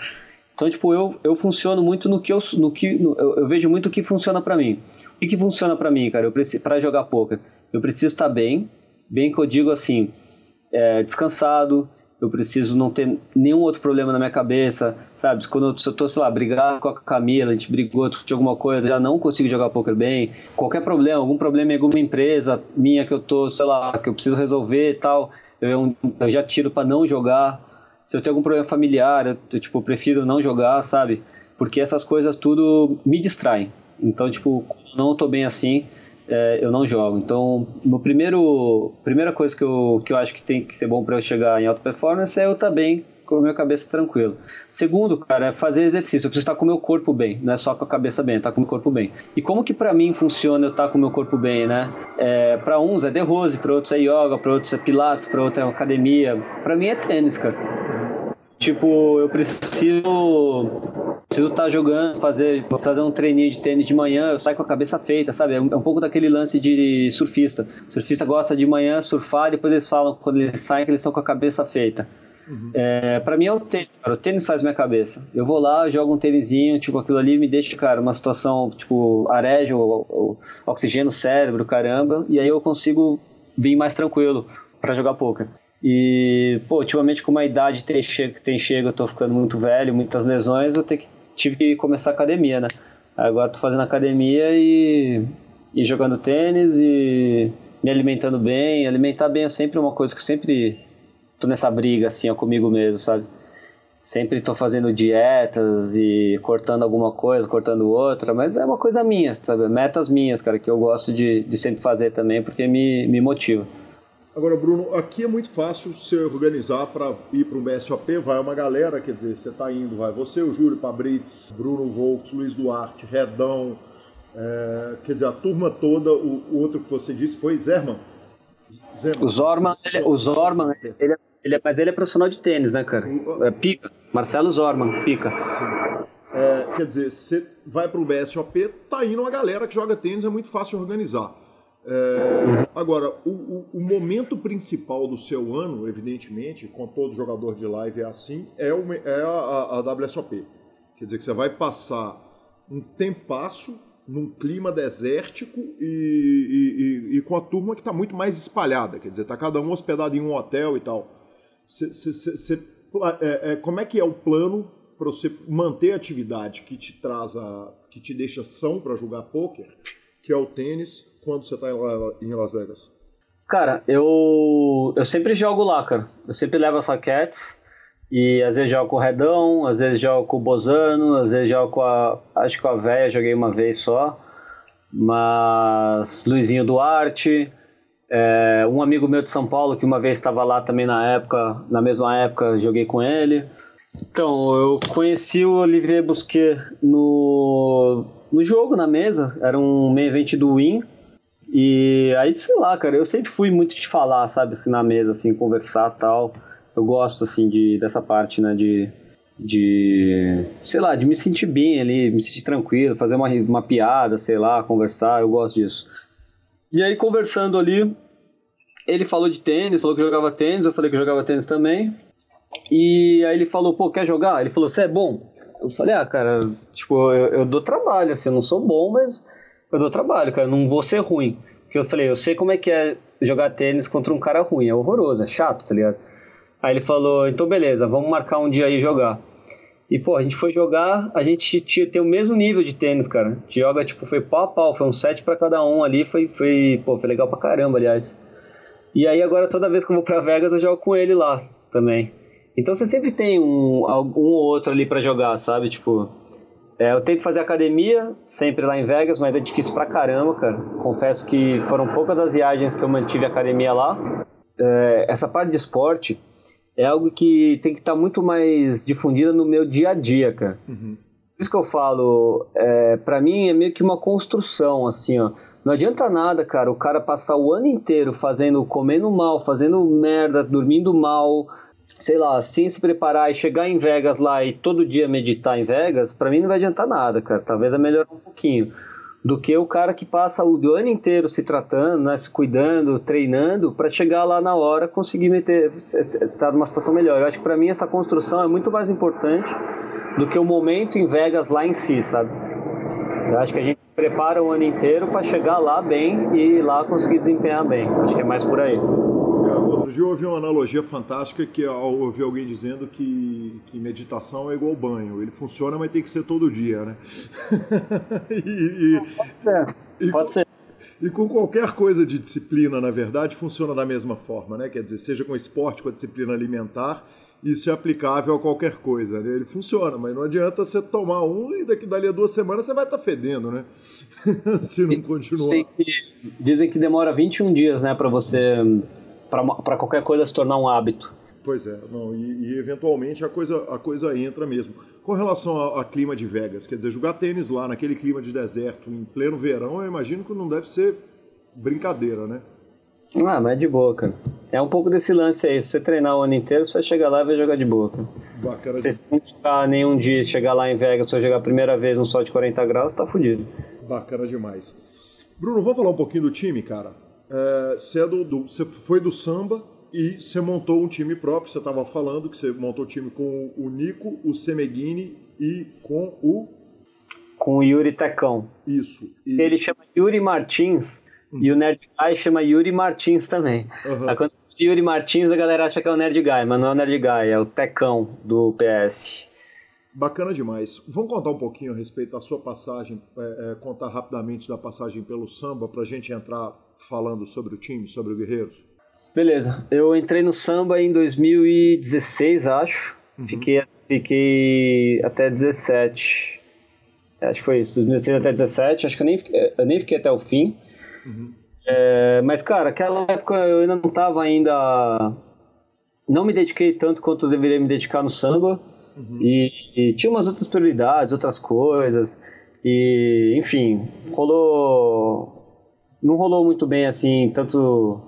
Então, tipo, eu, eu funciono muito no que eu, no que no, eu, eu, vejo muito o que funciona para mim. O que, que funciona para mim, cara? Eu preciso para jogar poker, eu preciso estar tá bem, bem que eu digo assim, é, descansado, eu preciso não ter nenhum outro problema na minha cabeça, sabe? Quando eu, se eu tô, sei lá, brigar com a Camila, a gente brigou, de alguma coisa, já não consigo jogar poker bem, qualquer problema, algum problema em alguma empresa minha que eu tô, sei lá, que eu preciso resolver e tal, eu, eu já tiro para não jogar. Se eu tenho algum problema familiar, eu, eu, tipo, prefiro não jogar, sabe? Porque essas coisas tudo me distraem. Então, tipo, não tô bem assim, é, eu não jogo. Então, no primeiro, primeira coisa que eu, que eu acho que tem que ser bom para eu chegar em alta performance é eu estar tá bem com a minha cabeça tranquila. Segundo, cara, é fazer exercício. Eu preciso estar com o meu corpo bem, não é só com a cabeça bem, estar com o meu corpo bem. E como que para mim funciona eu estar com o meu corpo bem, né? É, para uns é The Rose, para outros é yoga, para outros é pilates, para outros é academia. Para mim é tênis, cara. Tipo, eu preciso preciso estar tá jogando, fazer, fazer um treininho de tênis de manhã, eu saio com a cabeça feita, sabe? É um, é um, pouco daquele lance de surfista. O surfista gosta de manhã surfar, depois eles falam, quando eles saem, que eles estão com a cabeça feita. Uhum. É, pra mim é o tênis, cara. O tênis faz minha cabeça. Eu vou lá, jogo um tênisinho, tipo, aquilo ali me deixa, cara, uma situação, tipo, arejo, oxigênio no cérebro, caramba, e aí eu consigo vir mais tranquilo para jogar poker. E, pô, ultimamente com uma idade tem tem chega, eu tô ficando muito velho, muitas lesões, eu que tive que começar academia, né? Agora tô fazendo academia e, e jogando tênis e me alimentando bem. Alimentar bem é sempre uma coisa que eu sempre tô nessa briga, assim, ó, comigo mesmo, sabe? Sempre tô fazendo dietas e cortando alguma coisa, cortando outra, mas é uma coisa minha, sabe? Metas minhas, cara, que eu gosto de, de sempre fazer também, porque me, me motiva. Agora, Bruno, aqui é muito fácil se organizar para ir para um BSOP, vai uma galera, quer dizer, você está indo, vai você, o Júlio Pabrits, Bruno Volks, Luiz Duarte, Redão, é, quer dizer, a turma toda, o, o, outro que você disse foi Zerman. Zerman. O Zorman, ele, o Zorman, ele, ele, mas ele é profissional de tênis, né, cara? É, pica. Marcelo Zorman, pica. Sim. É, quer dizer, você vai para o BSOP, tá indo uma galera que joga tênis, é muito fácil organizar. É, agora, o, o, momento principal do seu ano, evidentemente, com todo jogador de live é assim, é, o, é a, a, WSOP. Quer dizer que você vai passar um tempasso num clima desértico e, e, e, e com a turma que está muito mais espalhada. Quer dizer, está cada um hospedado em um hotel e tal. É, é, como é que é o plano para você manter a atividade que te traz a, que te deixa são para jogar poker, que é o tênis, quando você está em Las Vegas? Cara, eu, eu sempre jogo lá, cara. Eu sempre levo as raquetes e às vezes jogo com o Redão, às vezes jogo com o Bozano, às vezes jogo com a. Acho que com a véia joguei uma vez só. Mas Luizinho Duarte, é, um amigo meu de São Paulo que uma vez estava lá também na época, na mesma época, joguei com ele. Então, eu conheci o Olivier Busquet no, no jogo, na mesa. Era um main event do Win. E aí, sei lá, cara, eu sempre fui muito de falar, sabe, assim, na mesa, assim, conversar tal. Eu gosto, assim, de, dessa parte, né, de, de, sei lá, de me sentir bem ali, me sentir tranquilo, fazer uma, uma piada, sei lá, conversar, eu gosto disso. E aí, conversando ali, ele falou de tênis, falou que jogava tênis, eu falei que jogava tênis também. E aí ele falou, pô, quer jogar? Ele falou, você é bom? Eu falei, ah, cara, tipo, eu, eu dou trabalho, assim, eu não sou bom, mas eu dou trabalho, cara, não vou ser ruim. Porque eu falei, eu sei como é que é jogar tênis contra um cara ruim, é horroroso, é chato, tá ligado? Aí ele falou, então beleza, vamos marcar um dia aí jogar. E, pô, a gente foi jogar, a gente tinha, tem o mesmo nível de tênis, cara. A joga, tipo, foi pau a pau, foi um set para cada um ali, foi, foi, pô, foi legal pra caramba, aliás. E aí agora toda vez que eu vou pra Vegas eu jogo com ele lá também. Então você sempre tem um, um ou outro ali para jogar, sabe? Tipo, é, eu tento fazer academia sempre lá em Vegas, mas é difícil pra caramba, cara. Confesso que foram poucas as viagens que eu mantive academia lá. É, essa parte de esporte é algo que tem que estar tá muito mais difundida no meu dia a dia, cara. Uhum. Por isso que eu falo, é, para mim é meio que uma construção, assim, ó. Não adianta nada, cara, o cara passar o ano inteiro fazendo, comendo mal, fazendo merda, dormindo mal, sei lá, sem se preparar e chegar em Vegas lá e todo dia meditar em Vegas, para mim não vai adiantar nada, cara. Talvez é melhorar um pouquinho do que o cara que passa o ano inteiro se tratando, né, se cuidando, treinando, para chegar lá na hora conseguir meter, estar tá numa situação melhor. Eu acho que para mim essa construção é muito mais importante do que o momento em Vegas lá em si, sabe? Eu acho que a gente se prepara o ano inteiro para chegar lá bem e lá conseguir desempenhar bem. Acho que é mais por aí. Outro dia eu ouvi uma analogia fantástica que eu ouvi alguém dizendo que, que meditação é igual banho. Ele funciona, mas tem que ser todo dia, né? e, e, pode ser. E, pode ser. E com qualquer coisa de disciplina, na verdade, funciona da mesma forma, né? Quer dizer, seja com esporte, com a disciplina alimentar, isso é aplicável a qualquer coisa. Né? Ele funciona, mas não adianta você tomar um e daqui dali a duas semanas você vai estar tá fedendo, né? Se não continuar. Dizem que, dizem que demora 21 dias, né, para você para qualquer coisa se tornar um hábito. Pois é, não, e, e, eventualmente a coisa, a coisa entra mesmo. Com relação ao, ao, clima de Vegas, quer dizer, jogar tênis lá naquele clima de deserto, em pleno verão, eu imagino que não deve ser brincadeira, né? Ah, mas é de boa, cara. É um pouco desse lance aí. Se você treinar o ano inteiro, você vai chegar lá e vai jogar de boa, cara. Bacana. Se não ficar nenhum dia, chegar lá em Vegas, se jogar a primeira vez no sol de 40 graus, tá fudido. Bacana demais. Bruno, vamos falar um pouquinho do time, cara? É, você, é do, do, você foi do samba e você montou um time próprio. Você estava falando que você montou o time com o Nico, o Semeghini e com o. Com o Yuri Tecão. Isso. E... Ele chama Yuri Martins uhum. e o Nerd Guy chama Yuri Martins também. Uhum. Aí, quando Yuri Martins a galera acha que é o Nerd Guy, mas não é o Nerd Guy, é o Tecão do PS. Bacana demais. Vamos contar um pouquinho a respeito da sua passagem, é, é, contar rapidamente da passagem pelo samba para a gente entrar falando sobre o time, sobre o Guerreiros? Beleza. Eu entrei no samba em 2016, acho. Uhum. Fiquei, fiquei até 17. Acho que foi isso, 2016 até 17. Acho que eu nem, eu nem fiquei até o fim. Uhum. É, mas, cara, aquela época eu ainda não estava ainda. Não me dediquei tanto quanto eu deveria me dedicar no samba. Uhum. E, e, tinha umas outras prioridades, outras coisas. E, enfim, rolou não rolou muito bem assim, tanto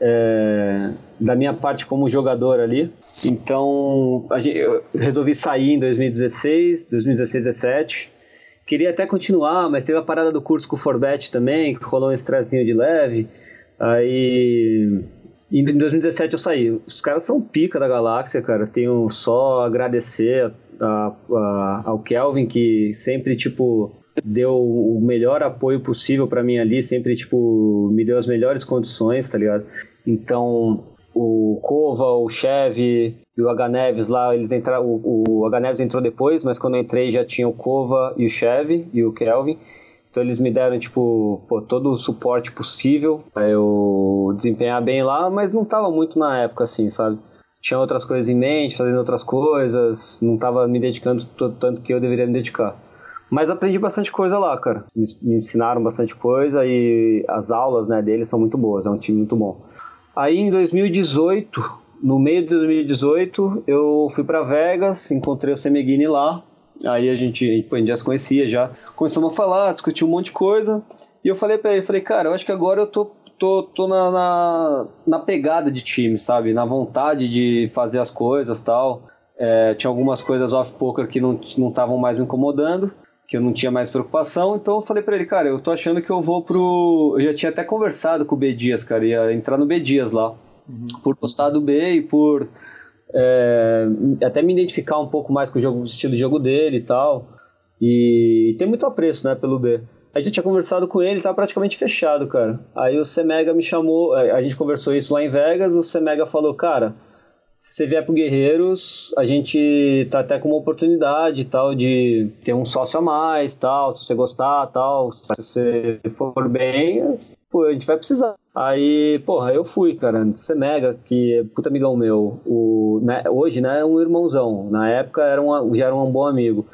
é, da minha parte como jogador ali. Então gente, eu resolvi sair em 2016, 2016, 2017. Queria até continuar, mas teve a parada do curso com o Forbet também, que rolou um estressinho de leve. Aí em 2017 eu saí. Os caras são pica da galáxia, cara. Tenho só agradecer a, a, ao Kelvin, que sempre, tipo, deu o melhor apoio possível para mim ali, sempre, tipo, me deu as melhores condições, tá ligado? Então, o Cova, o Chevy e o H Neves lá, eles entraram, o, o H Neves entrou depois, mas quando eu entrei já tinha o Cova e o Chevy e o Kelvin. Então eles me deram, tipo, pô, todo o suporte possível para eu desempenhar bem lá, mas não tava muito na época, assim, sabe? Tinha outras coisas em mente, fazendo outras coisas, não tava me dedicando tanto que eu deveria me dedicar. Mas aprendi bastante coisa lá, cara. Me, ensinaram bastante coisa e as aulas né, deles são muito boas, é um time muito bom. Aí em 2018, no meio de 2018, eu fui para Vegas, encontrei o Semeghini lá. Aí a gente, a gente já se conhecia, já começamos a falar, discutir um monte de coisa. E eu falei para ele, falei, cara, eu acho que agora eu tô, tô, tô na, na, na pegada de time, sabe? Na vontade de fazer as coisas tal. É, tinha algumas coisas off-poker que não estavam mais me incomodando, que eu não tinha mais preocupação, então eu falei para ele, cara, eu tô achando que eu vou pro... Eu já tinha até conversado com o B Dias, cara, ia entrar no B Dias lá, uhum. por gostar do B e por é, até me identificar um pouco mais com o, jogo, o estilo de jogo dele e tal, e, e tem muito apreço, né, pelo B. A gente tinha conversado com ele, tava praticamente fechado, cara. Aí o Semega me chamou, é, a gente conversou isso lá em Vegas, o Semega falou, cara, se você vier pro Guerreiros, a gente tá até com uma oportunidade tal de ter um sócio a mais, tal, se você gostar, tal, se você for bem, pô, a gente vai precisar. Aí, porra, eu fui, cara, Semega, que é puta amigão meu, o, né, hoje, né, é um irmãozão, na época era um, já era um bom amigo.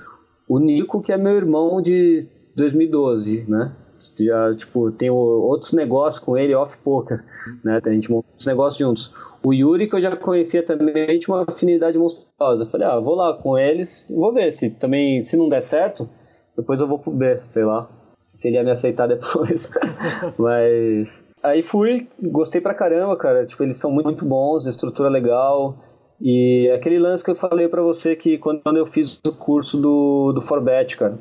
O Nico, que é meu irmão de 2012, né? Já, tipo, tem outros negócios com ele off-poker, né? A gente montou os negócios juntos. O Yuri, que eu já conhecia também, tinha uma afinidade monstruosa. Eu falei, ah, vou lá com eles, vou ver se também, se não der certo, depois eu vou pro B, sei lá. Se ele ia me aceitar depois. Mas. Aí fui, gostei pra caramba, cara. Tipo, eles são muito, bons, estrutura legal. E aquele lance que eu falei para você que quando eu fiz o curso do, do Forbet, cara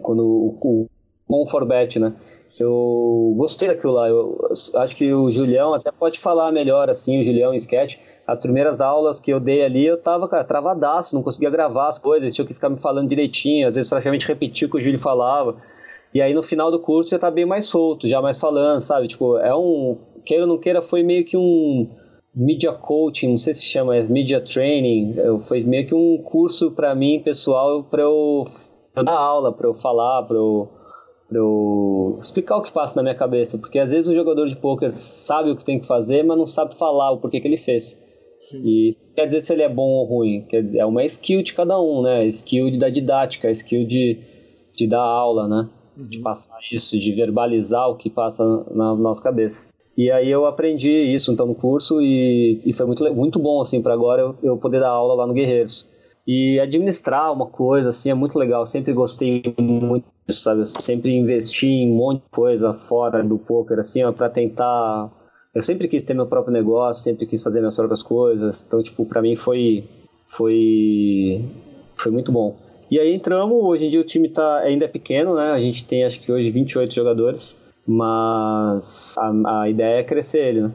quando o, o Forbet, né? Eu gostei daquilo lá. Eu acho que o Julião até pode falar melhor, assim, o Julião em sketch. As primeiras aulas que eu dei ali, eu tava, cara, travadaço, não conseguia gravar as coisas, tinha que ficar me falando direitinho, às vezes praticamente repetir o que o Júlio falava. E aí no final do curso já tá bem mais solto, já mais falando, sabe? Tipo, é um. Queira ou não queira, foi meio que um media coaching, não sei se chama, é media training. Foi meio que um curso para mim, pessoal, para eu eu dar aula, para eu falar, para eu, eu explicar o que passa na minha cabeça. Porque às vezes o jogador de poker sabe o que tem que fazer, mas não sabe falar o porquê que ele fez. Sim. E quer dizer se ele é bom ou ruim. Quer dizer, é uma skill de cada um, né? Skill da didática, skill de, de dar aula, né? Uhum. De passar isso, de verbalizar o que passa na, na nossa cabeça. E aí eu aprendi isso então no curso e, e foi muito, muito bom assim para agora eu, eu poder dar aula lá no Guerreiros. E administrar uma coisa, assim, é muito legal. Sempre gostei muito sabe? Eu sempre investi em um monte de coisa fora do poker, assim, para tentar. Eu sempre quis ter meu próprio negócio, sempre quis fazer minhas próprias coisas. Então, tipo, para mim foi. Foi. Foi muito bom. E aí entramos, hoje em dia o time tá, ainda é pequeno, né? A gente tem acho que hoje 28 jogadores, mas a, a ideia é crescer ele, né?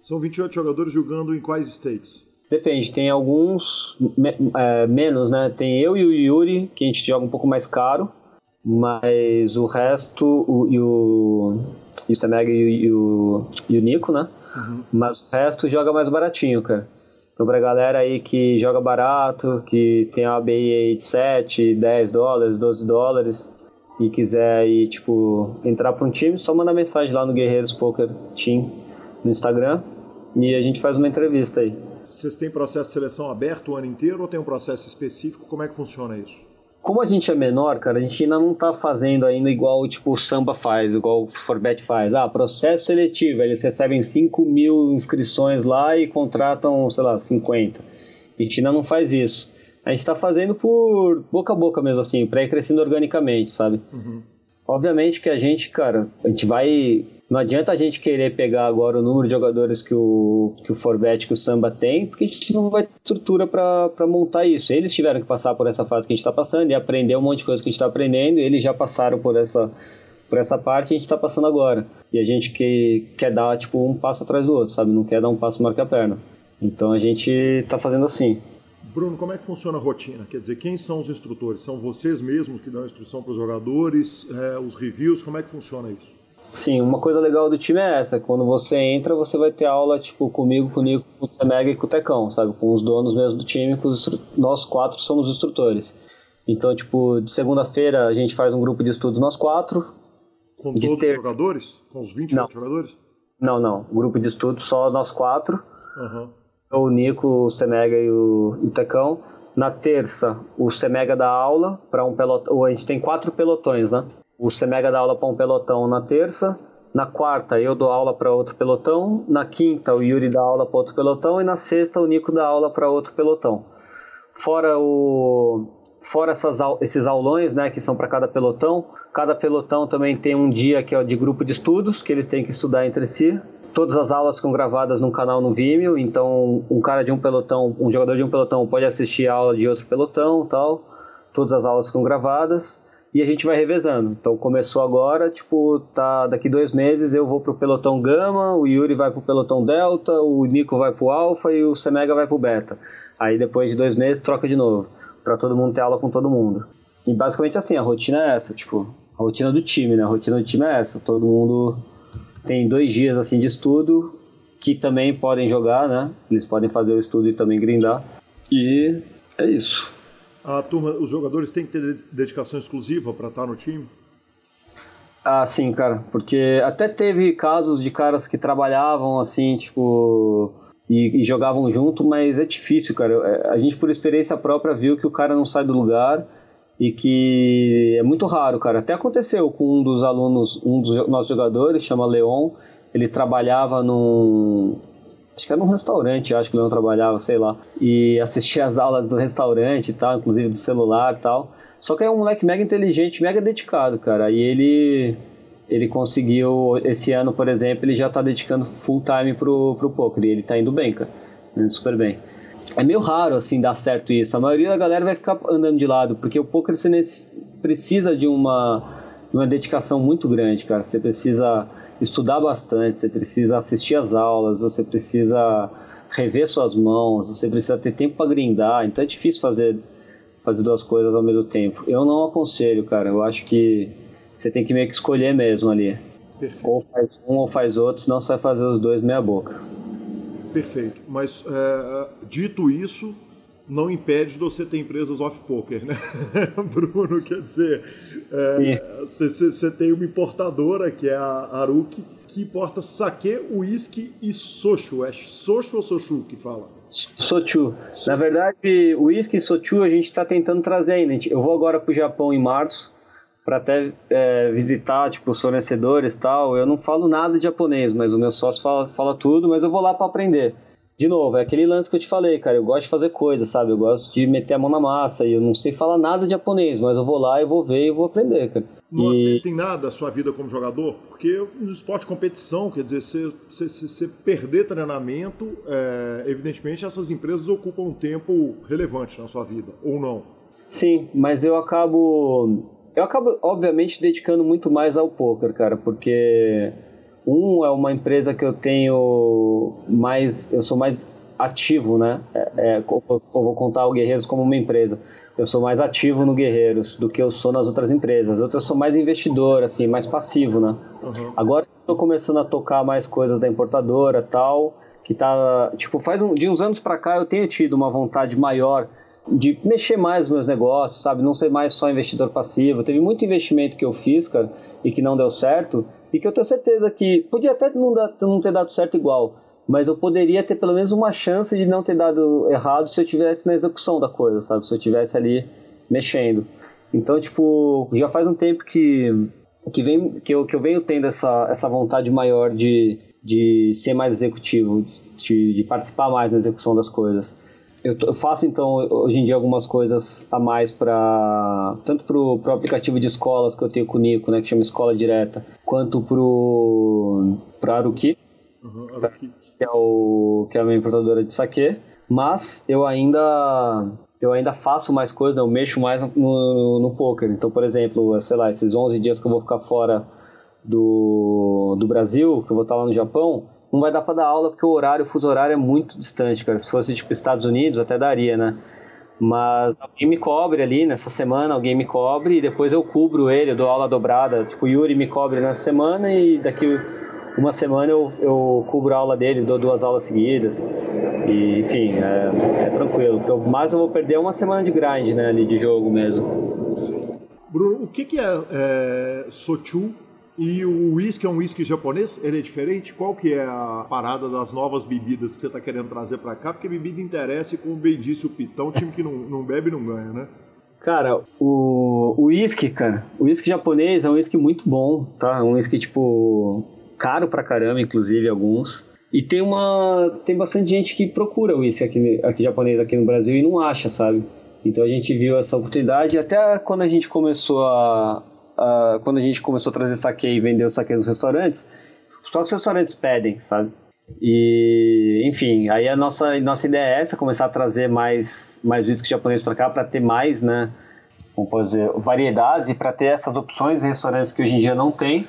São 28 jogadores jogando em quais states? Depende, tem alguns é, menos, né? Tem eu e o Yuri, que a gente joga um pouco mais caro, mas o resto, o, e o, e o Semega e, e, o, e o Nico, né? Uhum. Mas o resto joga mais baratinho, cara. Então, pra galera aí que joga barato, que tem a ABI aí de 7, 10 dólares, 12 dólares, e quiser aí, tipo, entrar para um time, só manda mensagem lá no Guerreiros Poker Team no Instagram e a gente faz uma entrevista aí. Vocês têm processo de seleção aberto o ano inteiro ou tem um processo específico? Como é que funciona isso? Como a gente é menor, cara, a gente ainda não tá fazendo ainda igual tipo o Samba faz, igual o Forbet faz. Ah, processo seletivo, eles recebem 5 mil inscrições lá e contratam, sei lá, 50. A gente ainda não faz isso. A gente tá fazendo por boca a boca mesmo, assim, pra ir crescendo organicamente, sabe? Uhum. Obviamente que a gente, cara, a gente vai não adianta a gente querer pegar agora o número de jogadores que o, que o Forbet, que o Samba tem, porque a gente não vai ter estrutura para montar isso. Eles tiveram que passar por essa fase que a gente está passando e aprender um monte de coisa que a gente está aprendendo, eles já passaram por essa, por essa parte e a gente está passando agora. E a gente que, quer dar tipo um passo atrás do outro, sabe? Não quer dar um passo marca a perna. Então a gente está fazendo assim. Bruno, como é que funciona a rotina? Quer dizer, quem são os instrutores? São vocês mesmos que dão instrução para os jogadores? É, os reviews? Como é que funciona isso? Sim, uma coisa legal do time é essa. Quando você entra, você vai ter aula, tipo, comigo, com o Nico, com o Semega e com o Tecão, sabe? Com os donos mesmo do time, com os nós quatro somos instrutores. Então, tipo, de segunda-feira a gente faz um grupo de estudos nós quatro. Com todos terça... os jogadores? Com os 20 não. jogadores? Não, não. Grupo de estudos só nós quatro. Uhum. O Nico, o Semega e o, o Tecão. Na terça, o Semega dá aula para um pelotão. A gente tem quatro pelotões, né? O Semega dá aula para um pelotão na terça, na quarta eu dou aula para outro pelotão, na quinta o Yuri dá aula para outro pelotão e na sexta o Nico dá aula para outro pelotão. Fora o fora essas, esses aulões, né, que são para cada pelotão, cada pelotão também tem um dia que é de grupo de estudos, que eles têm que estudar entre si. Todas as aulas ficam gravadas num canal no Vimeo, então um cara de um pelotão, um jogador de um pelotão pode assistir a aula de outro pelotão, tal. Todas as aulas ficam gravadas e a gente vai revezando. Então começou agora, tipo, tá daqui dois meses eu vou pro pelotão Gama, o Yuri vai pro pelotão Delta, o Nico vai pro Alpha e o Semega vai pro Beta. Aí depois de dois meses troca de novo, para todo mundo ter aula com todo mundo. E basicamente assim, a rotina é essa, tipo, a rotina do time, né? A rotina do time é essa, todo mundo tem dois dias assim de estudo que também podem jogar, né? Eles podem fazer o estudo e também grindar. E é isso. A turma, os jogadores têm que ter dedicação exclusiva para estar no time? Ah, sim, cara, porque até teve casos de caras que trabalhavam assim, tipo, e, e jogavam junto, mas é difícil, cara. É, a gente, por experiência própria, viu que o cara não sai do lugar e que é muito raro, cara. Até aconteceu com um dos alunos, um dos nossos jogadores, chama Leon, ele trabalhava num. Acho que era num restaurante, acho que o Leon trabalhava, sei lá. E assistia as aulas do restaurante e tal, inclusive do celular e tal. Só que é um moleque mega inteligente, mega dedicado, cara. E ele ele conseguiu, esse ano, por exemplo, ele já tá dedicando full time pro, pro poker. E ele tá indo bem, cara. Indo super bem é meio raro assim dar certo isso. A maioria da galera vai ficar andando de lado, porque o poker você precisa de uma, uma dedicação muito grande, cara. Você precisa estudar bastante, você precisa assistir as aulas, você precisa rever suas mãos, você precisa ter tempo para grindar. Então é difícil fazer fazer duas coisas ao mesmo tempo. Eu não aconselho, cara. Eu acho que você tem que meio que escolher mesmo ali. Perfeito. Ou faz um ou faz outro, senão você vai fazer os dois meia boca. Perfeito. Mas é, dito isso, não impede de você ter empresas off-poker, né? Bruno, quer dizer, você é, tem uma importadora que é a Aruki, que importa saque, uísque e sochu. É sochu ou sochu que fala? Sochu. Na verdade, uísque e sochu a gente está tentando trazer ainda. Eu vou agora para o Japão em março para até é, visitar tipo os fornecedores tal. Eu não falo nada de japonês, mas o meu sócio fala, fala tudo, mas eu vou lá para aprender. De novo, é aquele lance que eu te falei, cara. Eu gosto de fazer coisas, sabe? Eu gosto de meter a mão na massa e eu não sei falar nada de japonês, mas eu vou lá, eu vou ver e vou aprender, cara. Não e... tem nada a sua vida como jogador? Porque no esporte de competição, quer dizer, você, você, você perder treinamento, é, evidentemente essas empresas ocupam um tempo relevante na sua vida, ou não? Sim, mas eu acabo eu acabo, obviamente, dedicando muito mais ao poker, cara, porque um é uma empresa que eu tenho mais, eu sou mais ativo, né? É, é, eu vou contar o Guerreiros como uma empresa. Eu sou mais ativo no Guerreiros do que eu sou nas outras empresas. Outras eu sou mais investidor, assim, mais passivo, né? Uhum. Agora estou começando a tocar mais coisas da importadora, tal, que tá, tipo, faz um, de uns anos para cá eu tenho tido uma vontade maior de mexer mais nos meus negócios, sabe? Não ser mais só investidor passivo. Teve muito investimento que eu fiz, cara, e que não deu certo, e que eu tenho certeza que podia até não, dar, não ter dado certo igual, mas eu poderia ter pelo menos uma chance de não ter dado errado se eu tivesse na execução da coisa, sabe? Se eu tivesse ali mexendo. Então, tipo, já faz um tempo que que, vem, que, eu, que eu venho tendo essa, essa vontade maior de, de ser mais executivo, de, de participar mais na execução das coisas. Eu, eu, faço então hoje em dia algumas coisas a mais para tanto pro, pro aplicativo de escolas que eu tenho com o Nico, né, que chama Escola Direta, quanto pro para Aruki, uhum, Aruki. que é o que é a minha importadora de saque, mas eu ainda eu ainda faço mais coisas, né, eu mexo mais no, no, no poker. Então, por exemplo, sei lá, esses 11 dias que eu vou ficar fora do, do Brasil, que eu vou estar lá no Japão, não vai dar para dar aula porque o horário, o fuso horário é muito distante, cara. Se fosse tipo Estados Unidos, até daria, né? Mas alguém me cobre ali nessa semana, alguém me cobre e depois eu cubro ele, eu dou aula dobrada. Tipo, o Yuri me cobre nessa semana e daqui uma semana eu, eu cubro a aula dele, dou duas aulas seguidas. E, enfim, é, é tranquilo. O que eu, mais eu vou perder é uma semana de grind, né, ali de jogo mesmo. Bruno, o que, que é, é e o uísque é um uísque japonês? Ele é diferente? Qual que é a parada das novas bebidas que você está querendo trazer para cá? Porque bebida interessa e, como bem disse o Pitão, o time que não, não bebe não ganha, né? Cara, o uísque, cara, o uísque japonês é um uísque muito bom, tá? Um uísque, tipo, caro pra caramba, inclusive, alguns. E tem uma. Tem bastante gente que procura uísque aqui, aqui japonês aqui no Brasil e não acha, sabe? Então a gente viu essa oportunidade até quando a gente começou a, uh, quando a gente começou a trazer saque e vender o saque nos restaurantes, só os restaurantes pedem, sabe? E, enfim, aí a nossa, nossa ideia é essa, começar a trazer mais, mais whisky japonês para cá, para ter mais, né, como pode dizer, variedades e para ter essas opções em restaurantes que hoje em dia não tem.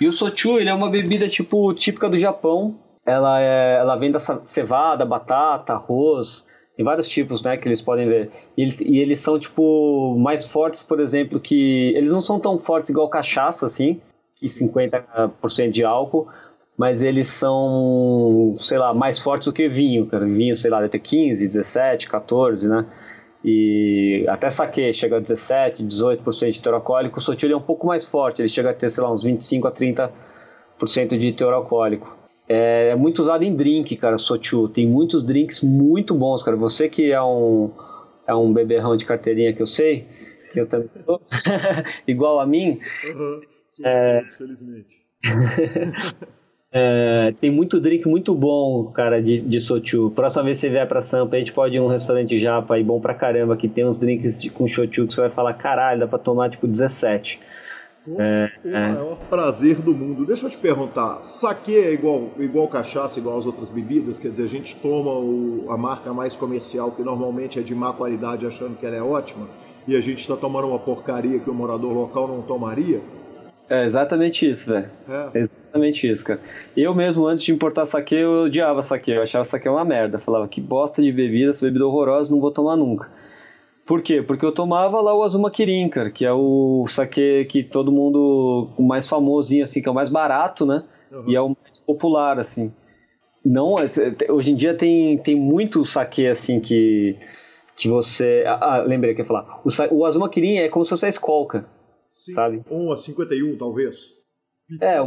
E o sochu, ele é uma bebida tipo típica do Japão. Ela é, ela vem da cevada, batata, arroz, tem vários tipos, né, que eles podem ver. E, e, eles são tipo mais fortes, por exemplo, que eles não são tão fortes igual cachaça assim, que 50% de álcool, mas eles são, sei lá, mais fortes do que vinho, cara. Vinho, sei lá, deve ter 15, 17, 14, né? E até saque chega a 17, 18% de teor alcoólico. O Sotil é um pouco mais forte, ele chega a ter, sei lá, uns 25 a 30% de teor alcoólico. É, é, muito usado em drink, cara, Sochu. Tem muitos drinks muito bons, cara. Você que é um, é um beberrão de carteirinha que eu sei, que eu também sou, igual a mim. Uhum, é... felizmente. É, tem muito drink muito bom, cara, de, de Sochu. Próxima vez que você vier pra Sampa, a gente pode ir em um restaurante japa aí bom pra caramba, que tem uns drinks de, com Sochu que você vai falar, caralho, dá pra tomar tipo 17. Com é, o é. maior prazer do mundo. Deixa eu te perguntar, saque é igual, igual cachaça, igual as outras bebidas? Quer dizer, a gente toma o, a marca mais comercial, que normalmente é de má qualidade, achando que ela é ótima, e a gente está tomando uma porcaria que o morador local não tomaria? É exatamente isso, velho. É. Exatamente isso, cara. Eu mesmo, antes de importar saque, eu odiava saque. Eu achava saque uma merda. Falava, que bosta de bebida, essa bebida horrorosa, não vou tomar nunca. Por quê? Porque eu tomava lá o Azuma Kirin, cara, que é o saque que todo mundo, o mais famosinho, assim, que é o mais barato, né? Uhum. E é o mais popular, assim. Não, é, hoje em dia tem, tem muito saque, assim, que, que você... Ah, ah lembrei que eu ia falar. O, o Azuma Kirin é como se fosse a escolca, Sim, sabe? 1 a 51, talvez. É,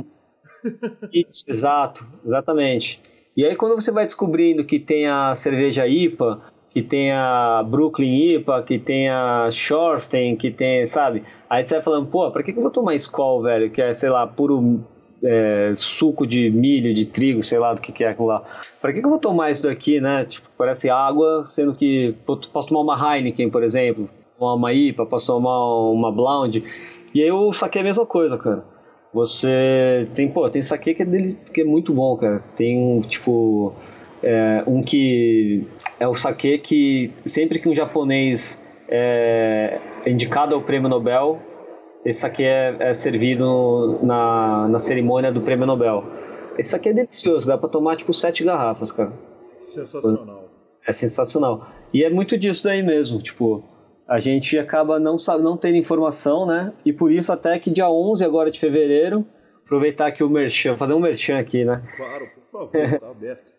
isso, exato, exatamente. E aí quando você vai descobrindo que tem a cerveja IPA, que tem a Brooklyn IPA, que tem a Shorsten, que tem, sabe? Aí você vai falando, pô, pra que, que eu vou tomar Skol, velho? Que é, sei lá, puro é, suco de milho, de trigo, sei lá do que, que é aquilo lá. Pra que, que eu vou tomar isso daqui, né? Tipo, parece água, sendo que posso tomar uma Heineken, por exemplo, uma IPA, posso tomar uma Blonde. E aí eu saquei a mesma coisa, cara. Você tem, pô, tem saque que é, que é muito bom, cara. Tem tipo, é, um que é o saque que sempre que um japonês é, indicado ao prêmio Nobel, esse saque é, é servido na, na cerimônia do prêmio Nobel. Esse saque é delicioso, dá pra tomar tipo sete garrafas, cara. Sensacional. É sensacional. E é muito disso daí mesmo, tipo, a gente acaba não, não tendo informação, né? E por isso até que dia 11 agora de fevereiro, aproveitar aqui o merchan, fazer um merchan aqui, né? Claro, por favor, tá aberto.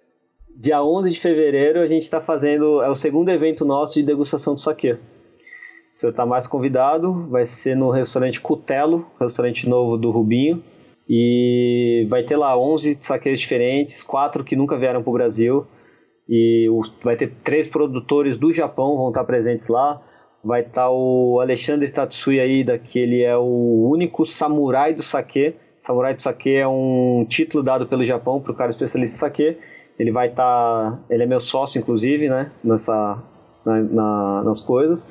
Dia 11 de fevereiro a gente está fazendo, é o segundo evento nosso de degustação do saquê. O senhor está mais convidado, vai ser no restaurante Cutelo, restaurante novo do Rubinho. E vai ter lá 11 saqueiros diferentes, quatro que nunca vieram para o Brasil. E vai ter três produtores do Japão vão estar presentes lá vai estar tá o Alexandre Tatsuya Ida, que ele é o único samurai do sake. Samurai do sake é um título dado pelo Japão para o cara especialista em sake. Ele vai estar, tá, ele é meu sócio inclusive, né, nessa na, na, nas coisas.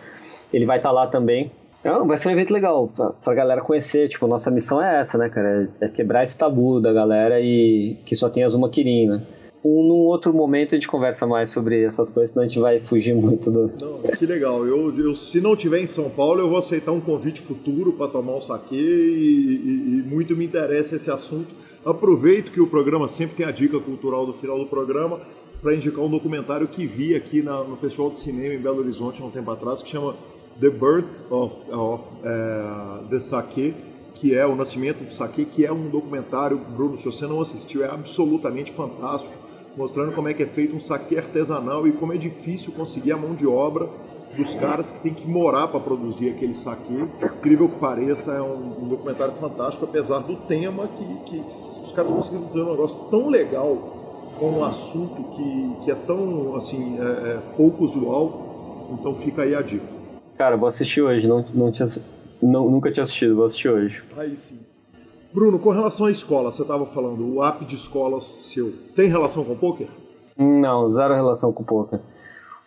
Ele vai estar tá lá também. É, vai ser um evento legal pra, pra galera conhecer. Tipo, nossa missão é essa, né, cara? É, é quebrar esse tabu da galera e que só tem Azuma Kirin, né? um, num outro momento a gente conversa mais sobre essas coisas, senão a gente vai fugir muito do. Não, que legal. Eu, eu, se não tiver em São Paulo, eu vou aceitar um convite futuro para tomar um saque e, e, e, muito me interessa esse assunto. Aproveito que o programa sempre tem a dica cultural do final do programa para indicar um documentário que vi aqui na, no Festival de Cinema em Belo Horizonte há um tempo atrás, que chama The Birth of, of uh, the Sake, que é o nascimento do sake, que é um documentário, Bruno, se você não assistiu, é absolutamente fantástico mostrando como é que é feito um saque artesanal e como é difícil conseguir a mão de obra dos caras que tem que morar para produzir aquele saque. Incrível que pareça, é um, um, documentário fantástico, apesar do tema que, que os caras conseguiram fazer um negócio tão legal com um assunto que, que é tão assim é, é pouco usual. Então fica aí a dica. Cara, vou assistir hoje, não, não tinha, não, nunca tinha assistido, vou assistir hoje. Aí sim. Bruno, com relação à escola, você estava falando, o app de escolas seu, tem relação com o poker? Não, zero relação com o poker.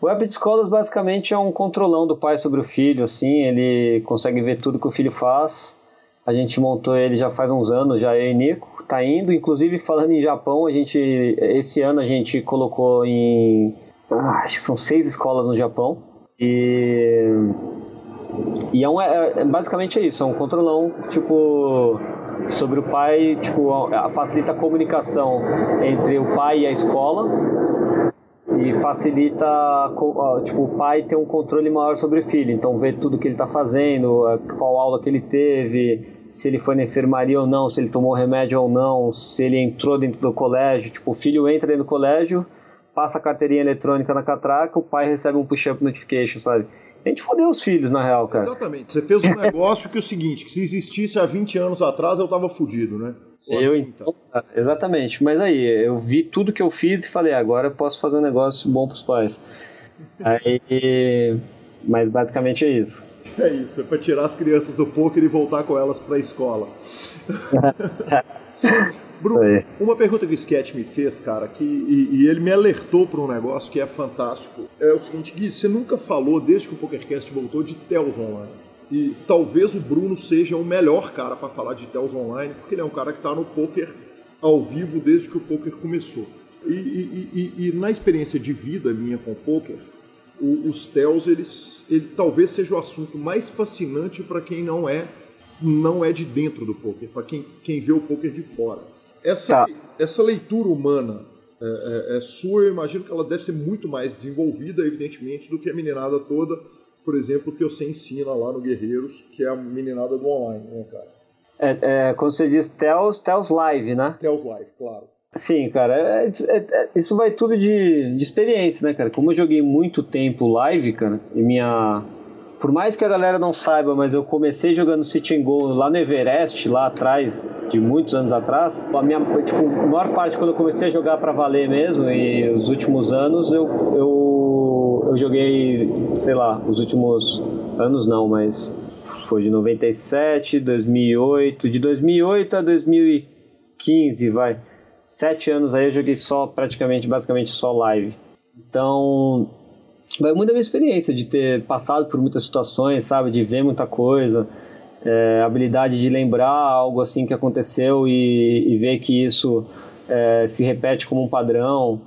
O app de escolas basicamente é um controlão do pai sobre o filho, assim, ele consegue ver tudo que o filho faz A gente montou ele já faz uns anos, já eu e Nico, tá indo. Inclusive, falando em Japão, a gente esse ano a gente colocou em. Ah, acho que são seis escolas no Japão. E. E é, um, é, é basicamente é isso, é um controlão, tipo, sobre o pai, tipo, facilita a comunicação entre o pai e a escola facilita, tipo, o pai ter um controle maior sobre o filho, então ver tudo que ele está fazendo, qual aula que ele teve, se ele foi na enfermaria ou não, se ele tomou remédio ou não, se ele entrou dentro do colégio, tipo, o filho entra dentro do colégio, passa a carteirinha eletrônica na catraca, o pai recebe um push-up notification, sabe? A gente fodeu os filhos, na real, cara. Exatamente. Você fez um negócio que é o seguinte, que se existisse há 20 anos atrás, eu tava fudido, né? Eu então, exatamente. Mas aí, eu vi tudo que eu fiz e falei, agora eu posso fazer um negócio bom pros pais. aí, mas basicamente é isso. É isso, é para tirar as crianças do poker e voltar com elas para a escola. Bruno, uma pergunta que o Sketch me fez, cara, que, e, e ele me alertou para um negócio que é fantástico. É o seguinte, Gui, você nunca falou, desde que o PokerCast voltou, de Tells Online. E talvez o Bruno seja o melhor cara para falar de Tells Online, porque ele é um cara que está no poker ao vivo desde que o poker começou. E, e, e, e na experiência de vida minha com o poker, o, os Tells, eles, ele talvez seja o assunto mais fascinante para quem não é não é de dentro do poker, para quem, quem vê o poker de fora. Essa, tá. essa leitura humana é, é, é, sua, eu imagino que ela deve ser muito mais desenvolvida, evidentemente, do que a meninada toda, por exemplo, que você ensina lá no Guerreiros, que é a meninada do online, né, cara? É, é, quando você diz Tells, Tells Live, né? Tells Live, claro. Sim, cara, é, é, é, isso vai tudo de, de experiência, né, cara? Como eu joguei muito tempo live, cara, e minha, por mais que a galera não saiba, mas eu comecei jogando City and Go lá no Everest, lá atrás, de muitos anos atrás. A minha, tipo, a maior parte quando eu comecei a jogar para valer mesmo, e os últimos anos eu, eu, eu joguei, sei lá, os últimos anos não, mas foi de 97, 2008, de 2008 a 2015, vai. Sete anos aí eu joguei só, praticamente, basicamente só live. Então, vai muito da minha experiência de ter passado por muitas situações, sabe, de ver muita coisa, é, habilidade de lembrar algo assim que aconteceu e, e ver que isso é, se repete como um padrão,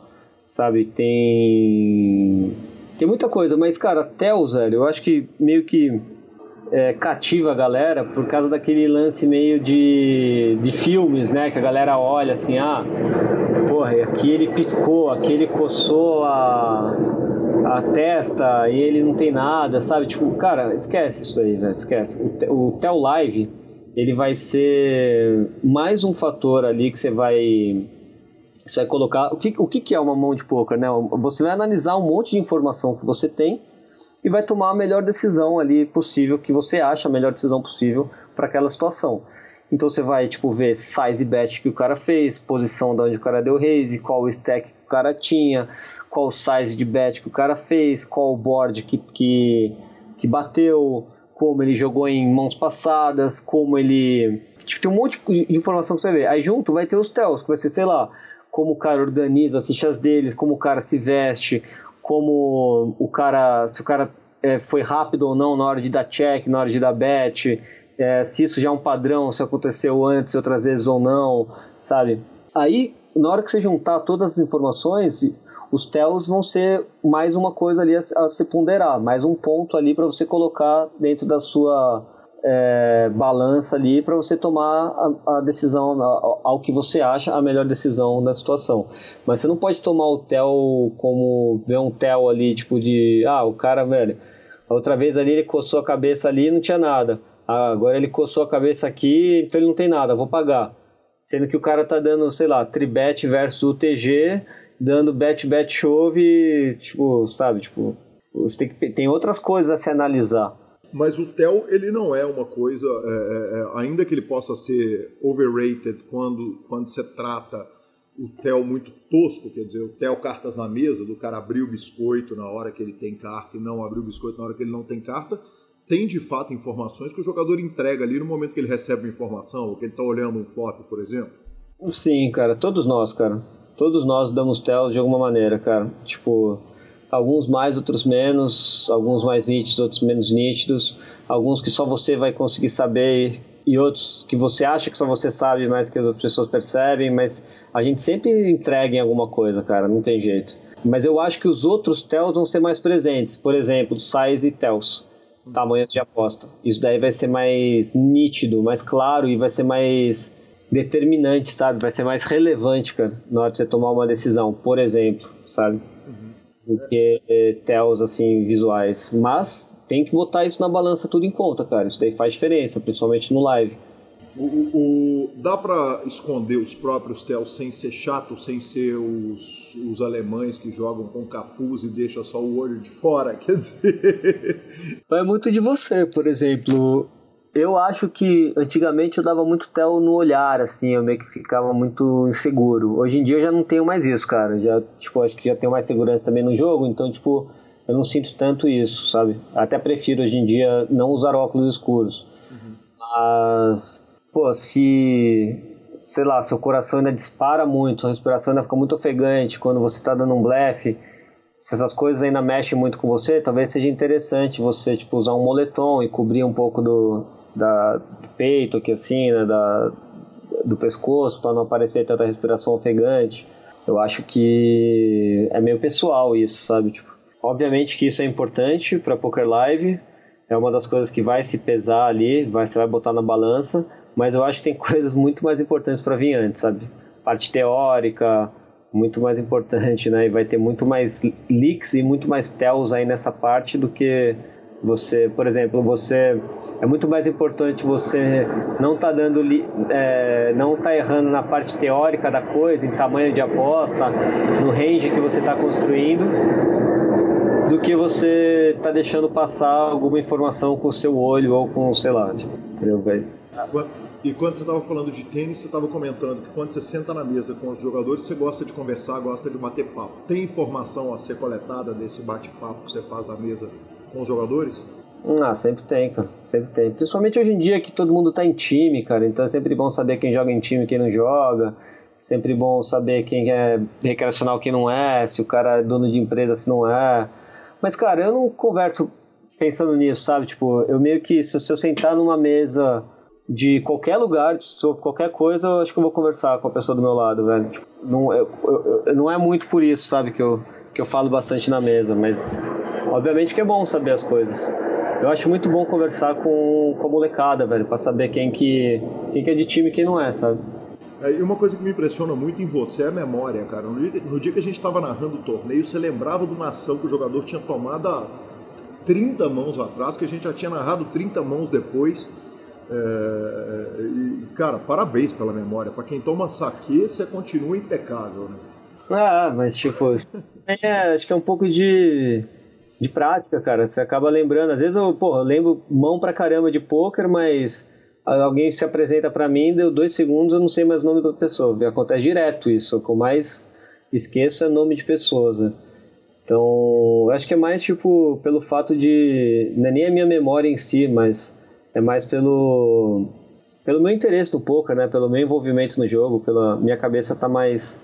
sabe, tem tem muita coisa, mas cara, até o zero, eu acho que meio que é, cativa a galera por causa daquele lance meio de, de filmes, né? Que a galera olha assim, ah, porra, aqui ele piscou, aqui ele coçou a, a testa e ele não tem nada, sabe? Tipo, cara, esquece isso aí, velho, esquece. O, o Tel Live, ele vai ser mais um fator ali que você vai você vai colocar. O que, o que é uma mão de poker, né? Você vai analisar um monte de informação que você tem e vai tomar a melhor decisão ali possível, que você acha a melhor decisão possível para aquela situação. Então você vai tipo ver size bet que o cara fez, posição de onde o cara deu raise, qual stack que o cara tinha, qual size de bet que o cara fez, qual board que, que, que bateu, como ele jogou em mãos passadas, como ele. Tipo, tem um monte de informação que você vê. Aí junto vai ter os tells, que vai ser, sei lá, como o cara organiza as fichas deles, como o cara se veste, como o cara. Se o cara é, foi rápido ou não na hora de dar check, na hora de dar bet é, se isso já é um padrão, se aconteceu antes outras vezes ou não, sabe? Aí, na hora que você juntar todas as informações, os tells vão ser mais uma coisa ali a, a se ponderar, mais um ponto ali para você colocar dentro da sua é, balança ali para você tomar a, a decisão, ao que você acha a melhor decisão da situação. Mas você não pode tomar o tel como ver um tel ali, tipo de, ah, o cara, velho, outra vez ali ele coçou a cabeça ali e não tinha nada. Ah, agora ele coçou a cabeça aqui, então ele não tem nada, vou pagar. Sendo que o cara tá dando, sei lá, tribet versus UTG, dando bet, bet, chove, tipo, sabe, tipo, você tem, que, tem outras coisas a se analisar. Mas o TEL, ele não é uma coisa, é, é, é, ainda que ele possa ser overrated quando, quando você trata o TEL muito tosco, quer dizer, o TEL cartas na mesa, do cara abrir o biscoito na hora que ele tem carta e não abrir o biscoito na hora que ele não tem carta, tem de fato informações que o jogador entrega ali no momento que ele recebe uma informação, ou que ele está olhando um flop, por exemplo? Sim, cara, todos nós, cara. Todos nós damos tells de alguma maneira, cara. Tipo, alguns mais, outros menos, alguns mais nítidos, outros menos nítidos, alguns que só você vai conseguir saber e outros que você acha que só você sabe, mas que as outras pessoas percebem, mas a gente sempre entrega em alguma coisa, cara, não tem jeito. Mas eu acho que os outros tells vão ser mais presentes, por exemplo, size e tells, tamanhos de aposta. Isso daí vai ser mais nítido, mais claro e vai ser mais determinante, sabe? Vai ser mais relevante, cara, na hora de você tomar uma decisão, por exemplo, sabe? Uhum. Do que eh, tells, assim, visuais. Mas tem que botar isso na balança tudo em conta, cara. Isso daí faz diferença, principalmente no live. O, o, dá para esconder os próprios tells sem ser chato, sem ser os, os alemães que jogam com capuz e deixa só o olho de fora, quer dizer... É muito de você, por exemplo. Eu acho que antigamente eu dava muito tel no olhar, assim, eu meio que ficava muito inseguro. Hoje em dia eu já não tenho mais isso, cara. Já, tipo, acho que já tenho mais segurança também no jogo, então, tipo, eu não sinto tanto isso, sabe? Até prefiro hoje em dia não usar óculos escuros. Uhum. Mas, pô, se, sei lá, seu coração ainda dispara muito, sua respiração ainda fica muito ofegante quando você está dando um blefe, se essas coisas ainda mexem muito com você, talvez seja interessante você, tipo, usar um moletom e cobrir um pouco do, da, do peito aqui assim, né, da, do pescoço, para não aparecer tanta respiração ofegante. Eu acho que é meio pessoal isso, sabe? Tipo, Obviamente que isso é importante para Poker Live, é uma das coisas que vai se pesar ali, vai, você vai botar na balança, mas eu acho que tem coisas muito mais importantes para vir antes, sabe? Parte teórica, muito mais importante, né? E vai ter muito mais leaks e muito mais tells aí nessa parte do que você, por exemplo, você é muito mais importante você não tá dando é, não tá errando na parte teórica da coisa, em tamanho de aposta, no range que você está construindo, do que você tá deixando passar alguma informação com o seu olho ou com, sei lá, tipo, entendeu, velho? E quando você estava falando de tênis, você estava comentando que quando você senta na mesa com os jogadores, você gosta de conversar, gosta de bater papo. Tem informação a ser coletada desse bate-papo que você faz na mesa com os jogadores? Ah, sempre tem, cara. Sempre tem. Principalmente hoje em dia que todo mundo tá em time, cara. Então é sempre bom saber quem joga em time e quem não joga. Sempre bom saber quem é recreacional quem não é, se o cara é dono de empresa, se não é. Mas, cara, eu não converso pensando nisso, sabe? Tipo, eu meio que, se eu sentar numa mesa de qualquer lugar, sobre qualquer coisa, eu acho que eu vou conversar com a pessoa do meu lado, velho. Tipo, não, eu, eu, não é muito por isso, sabe, que eu, que eu falo bastante na mesa, mas obviamente que é bom saber as coisas. Eu acho muito bom conversar com, com a molecada, velho, pra saber quem que, quem que é de time e quem não é, sabe? É, e uma coisa que me impressiona muito em você é a memória, cara. No dia, no dia que a gente estava narrando o torneio, você lembrava de uma ação que o jogador tinha tomado há 30 mãos atrás, que a gente já tinha narrado 30 mãos depois. É, e, cara, parabéns pela memória. Para quem toma saque, você continua impecável, né? Ah, mas tipo, é, acho que é um pouco de, de prática, cara. Você acaba lembrando. Às vezes eu, porra, eu lembro mão pra caramba de poker, mas alguém se apresenta para mim, deu dois segundos, eu não sei mais o nome da pessoa. Acontece direto isso. O que eu mais esqueço é nome de pessoas, né? Então, acho que é mais tipo pelo fato de. Não é nem a minha memória em si, mas é mais pelo. pelo meu interesse no poker, né? Pelo meu envolvimento no jogo, pela minha cabeça tá mais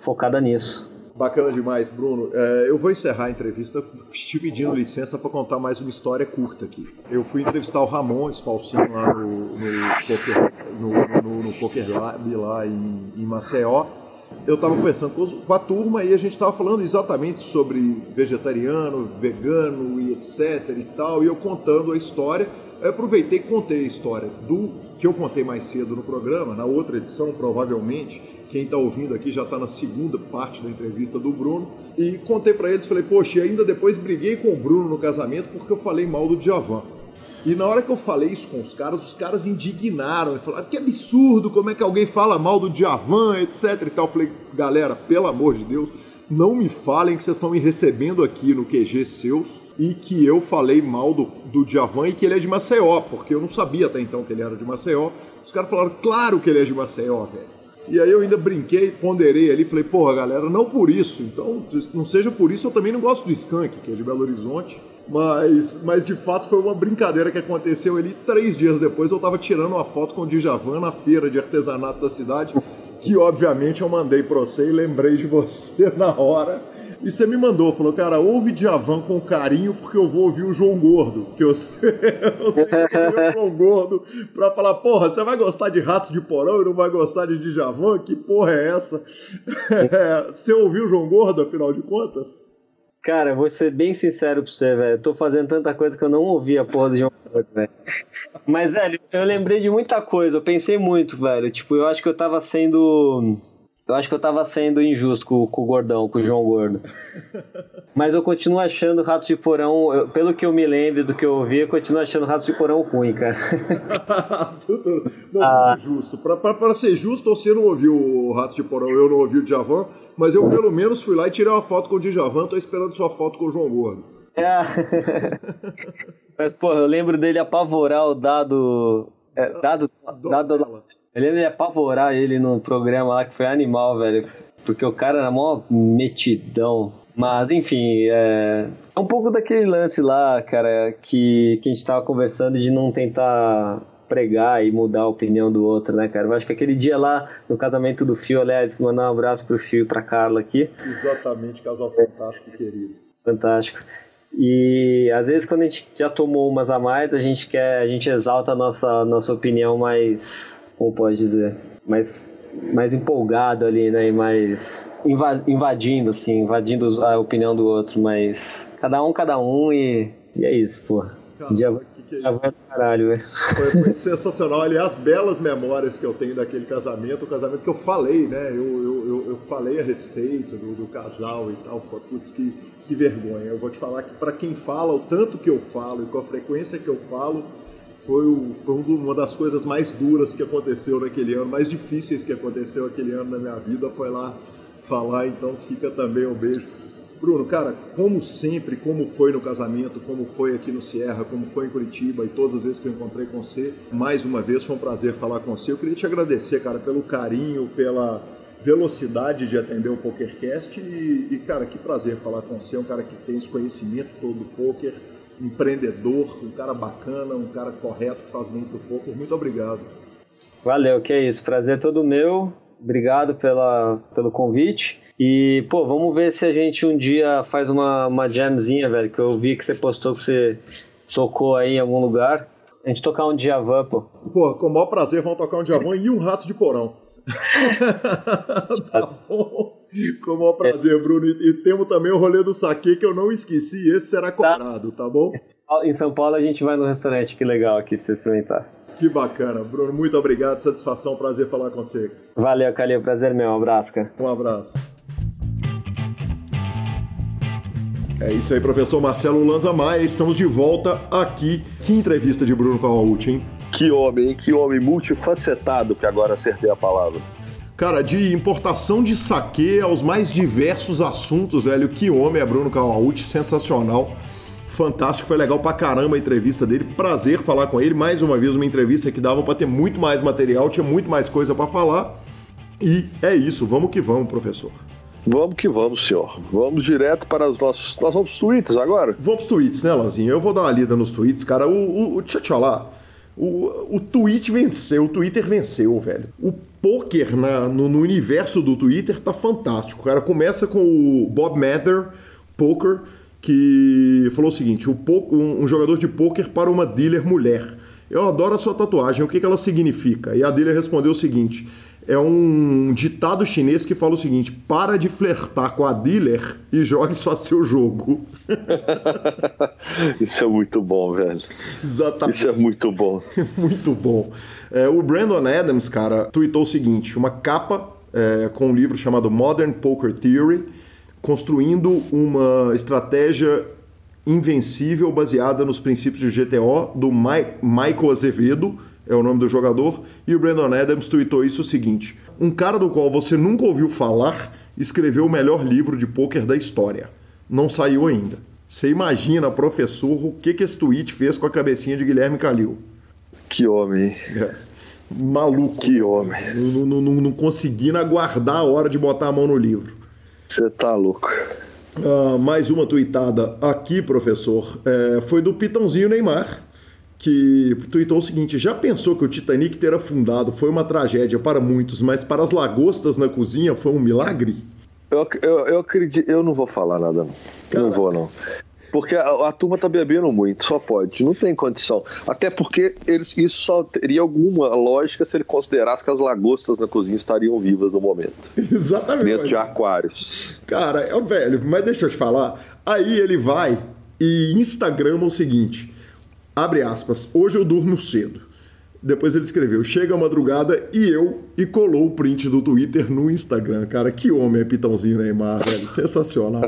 focada nisso. Bacana demais, Bruno. É, eu vou encerrar a entrevista te pedindo licença para contar mais uma história curta aqui. Eu fui entrevistar o Ramon Esfalcinho lá no, no, Poker, no, no, no Poker Lab lá em, em Maceió. Eu estava conversando com, a turma e a gente estava falando exatamente sobre vegetariano, vegano e etc e tal, e eu contando a história. Eu aproveitei e contei a história do que eu contei mais cedo no programa, na outra edição provavelmente, quem está ouvindo aqui já está na segunda parte da entrevista do Bruno. E contei para eles, falei, poxa, e ainda depois briguei com o Bruno no casamento porque eu falei mal do Djavan. E na hora que eu falei isso com os caras, os caras indignaram. Falaram, que absurdo, como é que alguém fala mal do Djavan, etc e tal. Eu falei, galera, pelo amor de Deus, não me falem que vocês estão me recebendo aqui no QG seus e que eu falei mal do, do Djavan e que ele é de Maceió, porque eu não sabia até então que ele era de Maceió. Os caras falaram, claro que ele é de Maceió, velho. E aí eu ainda brinquei, ponderei ali, falei, porra, galera, não por isso. Então, não seja por isso, eu também não gosto do Skank, que é de Belo Horizonte. Mas, mas de fato foi uma brincadeira que aconteceu ali. Três dias depois eu tava tirando uma foto com o Djavan na feira de artesanato da cidade, que obviamente eu mandei pra você e lembrei de você na hora. E você me mandou, falou, cara, ouve Djavan com carinho porque eu vou ouvir o João Gordo. Que eu, eu sei que o João Gordo pra falar, porra, você vai gostar de Ratos de Porão e não vai gostar de Djavan? Que porra é essa? você ouviu o João Gordo, afinal de contas? Cara, vou ser bem sincero pra você, velho. Eu tô fazendo tanta coisa que eu não ouvi a porra do João Gordo, velho. Mas, velho, eu lembrei de muita coisa. Eu pensei muito, velho. Tipo, eu acho que eu tava sendo eu acho que eu tava sendo injusto com, com, o Gordão, com o João Gordo. Mas eu continuo achando Ratos de Porão, eu, pelo que eu me lembro do que eu ouvi, eu continuo achando Ratos de Porão ruim, cara. não, ah. justo. Pra, pra, pra, ser justo, você não ouviu o Ratos de Porão, eu não ouvi o Djavan, mas eu pelo menos fui lá e tirei uma foto com o Djavan, tô esperando sua foto com o João Gordo. É. mas, pô, eu lembro dele apavorar o dado. É, dado, dado, eu lembro de apavorar ele no programa lá que foi animal, velho. Porque o cara era mó metidão. Mas, enfim, é, é um pouco daquele lance lá, cara, que, que a gente tava conversando de não tentar pregar e mudar a opinião do outro, né, cara? Eu acho que aquele dia lá, no casamento do Fio, aliás, mandar um abraço pro Fio e pra Carla aqui. Exatamente, casal fantástico, querido. Fantástico. E às vezes quando a gente já tomou umas a mais, a gente quer, a gente exalta a nossa, nossa opinião mais como pode dizer, mais, mais empolgado ali, né? E mais invadindo, assim, invadindo a opinião do outro, mas cada um, cada um e, e é isso, pô. Cara, dia, que que é vai caralho, velho. Foi, foi sensacional. Aliás, belas memórias que eu tenho daquele casamento, o casamento que eu falei, né? Eu, eu, eu, eu falei a respeito do, do casal e tal. Putz, que, que vergonha. Eu vou te falar que para quem fala o tanto que eu falo e com a frequência que eu falo, foi, o, foi uma das coisas mais duras que aconteceu naquele ano, mais difíceis que aconteceu aquele ano na minha vida, foi lá falar, então fica também um beijo. Bruno, cara, como sempre, como foi no casamento, como foi aqui no Sierra, como foi em Curitiba e todas as vezes que eu encontrei com você, mais uma vez foi um prazer falar com você. Eu queria te agradecer, cara, pelo carinho, pela velocidade de atender o PokerCast e, e cara, que prazer falar com você, um cara que tem esse conhecimento todo do poker empreendedor, um cara bacana, um cara correto que faz bem pro poker. Muito obrigado. Valeu, que é isso. Prazer todo meu. Obrigado pela, pelo convite. E, pô, vamos ver se a gente um dia faz uma, uma jamzinha, velho, que eu vi que você postou que você tocou aí em algum lugar. A gente tocar um Djavan, pô. Pô, com o maior prazer vamos tocar um Djavan e um Rato de Porão. tá bom? Com o maior prazer, Bruno. E, e, temos também o rolê do saque que eu não esqueci. Esse será tá. cobrado, tá. tá bom? Em São Paulo a gente vai no restaurante, que legal aqui pra você experimentar. Que bacana. Bruno, muito obrigado. Satisfação, prazer falar com você. Valeu, Calil. Prazer meu. Um abraço, cara. Um abraço. É isso aí, professor Marcelo Lanza Maia. Estamos de volta aqui. Que entrevista de Bruno Cavalcante, hein? Que homem, hein? Que homem multifacetado, que agora acertei a palavra. Cara, de importação de saque aos mais diversos assuntos, velho. Que homem é Bruno Kawauchi, sensacional. Fantástico, foi legal pra caramba a entrevista dele. Prazer falar com ele. Mais uma vez, uma entrevista que dava para ter muito mais material, tinha muito mais coisa para falar. E é isso, vamos que vamos, professor. Vamos que vamos, senhor. Vamos direto para os nossos. Nós vamos tweets agora? Vamos pros tweets, né, Lanzinho? Eu vou dar uma lida nos tweets, cara. O, o, o deixa eu te falar. O, o tweet venceu, o Twitter venceu, velho. O poker na, no, no, universo do Twitter tá fantástico. O cara começa com o Bob Mather, Poker, que falou o seguinte: o um, um jogador de poker para uma dealer mulher. Eu adoro a sua tatuagem, o que, que ela significa? E a dealer respondeu o seguinte: é um ditado chinês que fala o seguinte: para de flertar com a dealer e jogue só seu jogo. Isso é muito bom, velho. Exatamente. Isso é muito bom. muito bom. É, o Brandon Adams, cara, tweetou o seguinte: uma capa é, com um livro chamado Modern Poker Theory, construindo uma estratégia invencível baseada nos princípios de GTO do Michael Azevedo é o nome do jogador, e o Brandon Adams tweetou isso o seguinte: um cara do qual você nunca ouviu falar escreveu o melhor livro de pôquer da história. Não saiu ainda. Você imagina, professor, o que, que esse tweet fez com a cabecinha de Guilherme Calil? Que homem. É. Maluco. Que homem. Não, não, não, não conseguindo aguardar a hora de botar a mão no livro. Você tá louco. Uh, mais uma tweetada aqui, professor. É, foi do Pitãozinho Neymar que tweetou o seguinte: já pensou que o Titanic ter afundado foi uma tragédia para muitos, mas para as lagostas na cozinha foi um milagre? Eu, eu, eu acredito, eu não vou falar nada, não. Não vou, não. Porque a, a, turma tá bebendo muito, só pode. Não tem condição. Até porque eles, isso só teria alguma lógica se ele considerasse que as lagostas na cozinha estariam vivas no momento. Exatamente. Dentro de aquários. Cara, é velho, mas deixa eu te falar. Aí ele vai e Instagrama o seguinte: abre aspas, hoje eu durmo cedo. Depois ele escreveu: Chega a madrugada e eu, e colou o print do Twitter no Instagram. Cara, que homem é Pitãozinho Neymar, velho. Sensacional.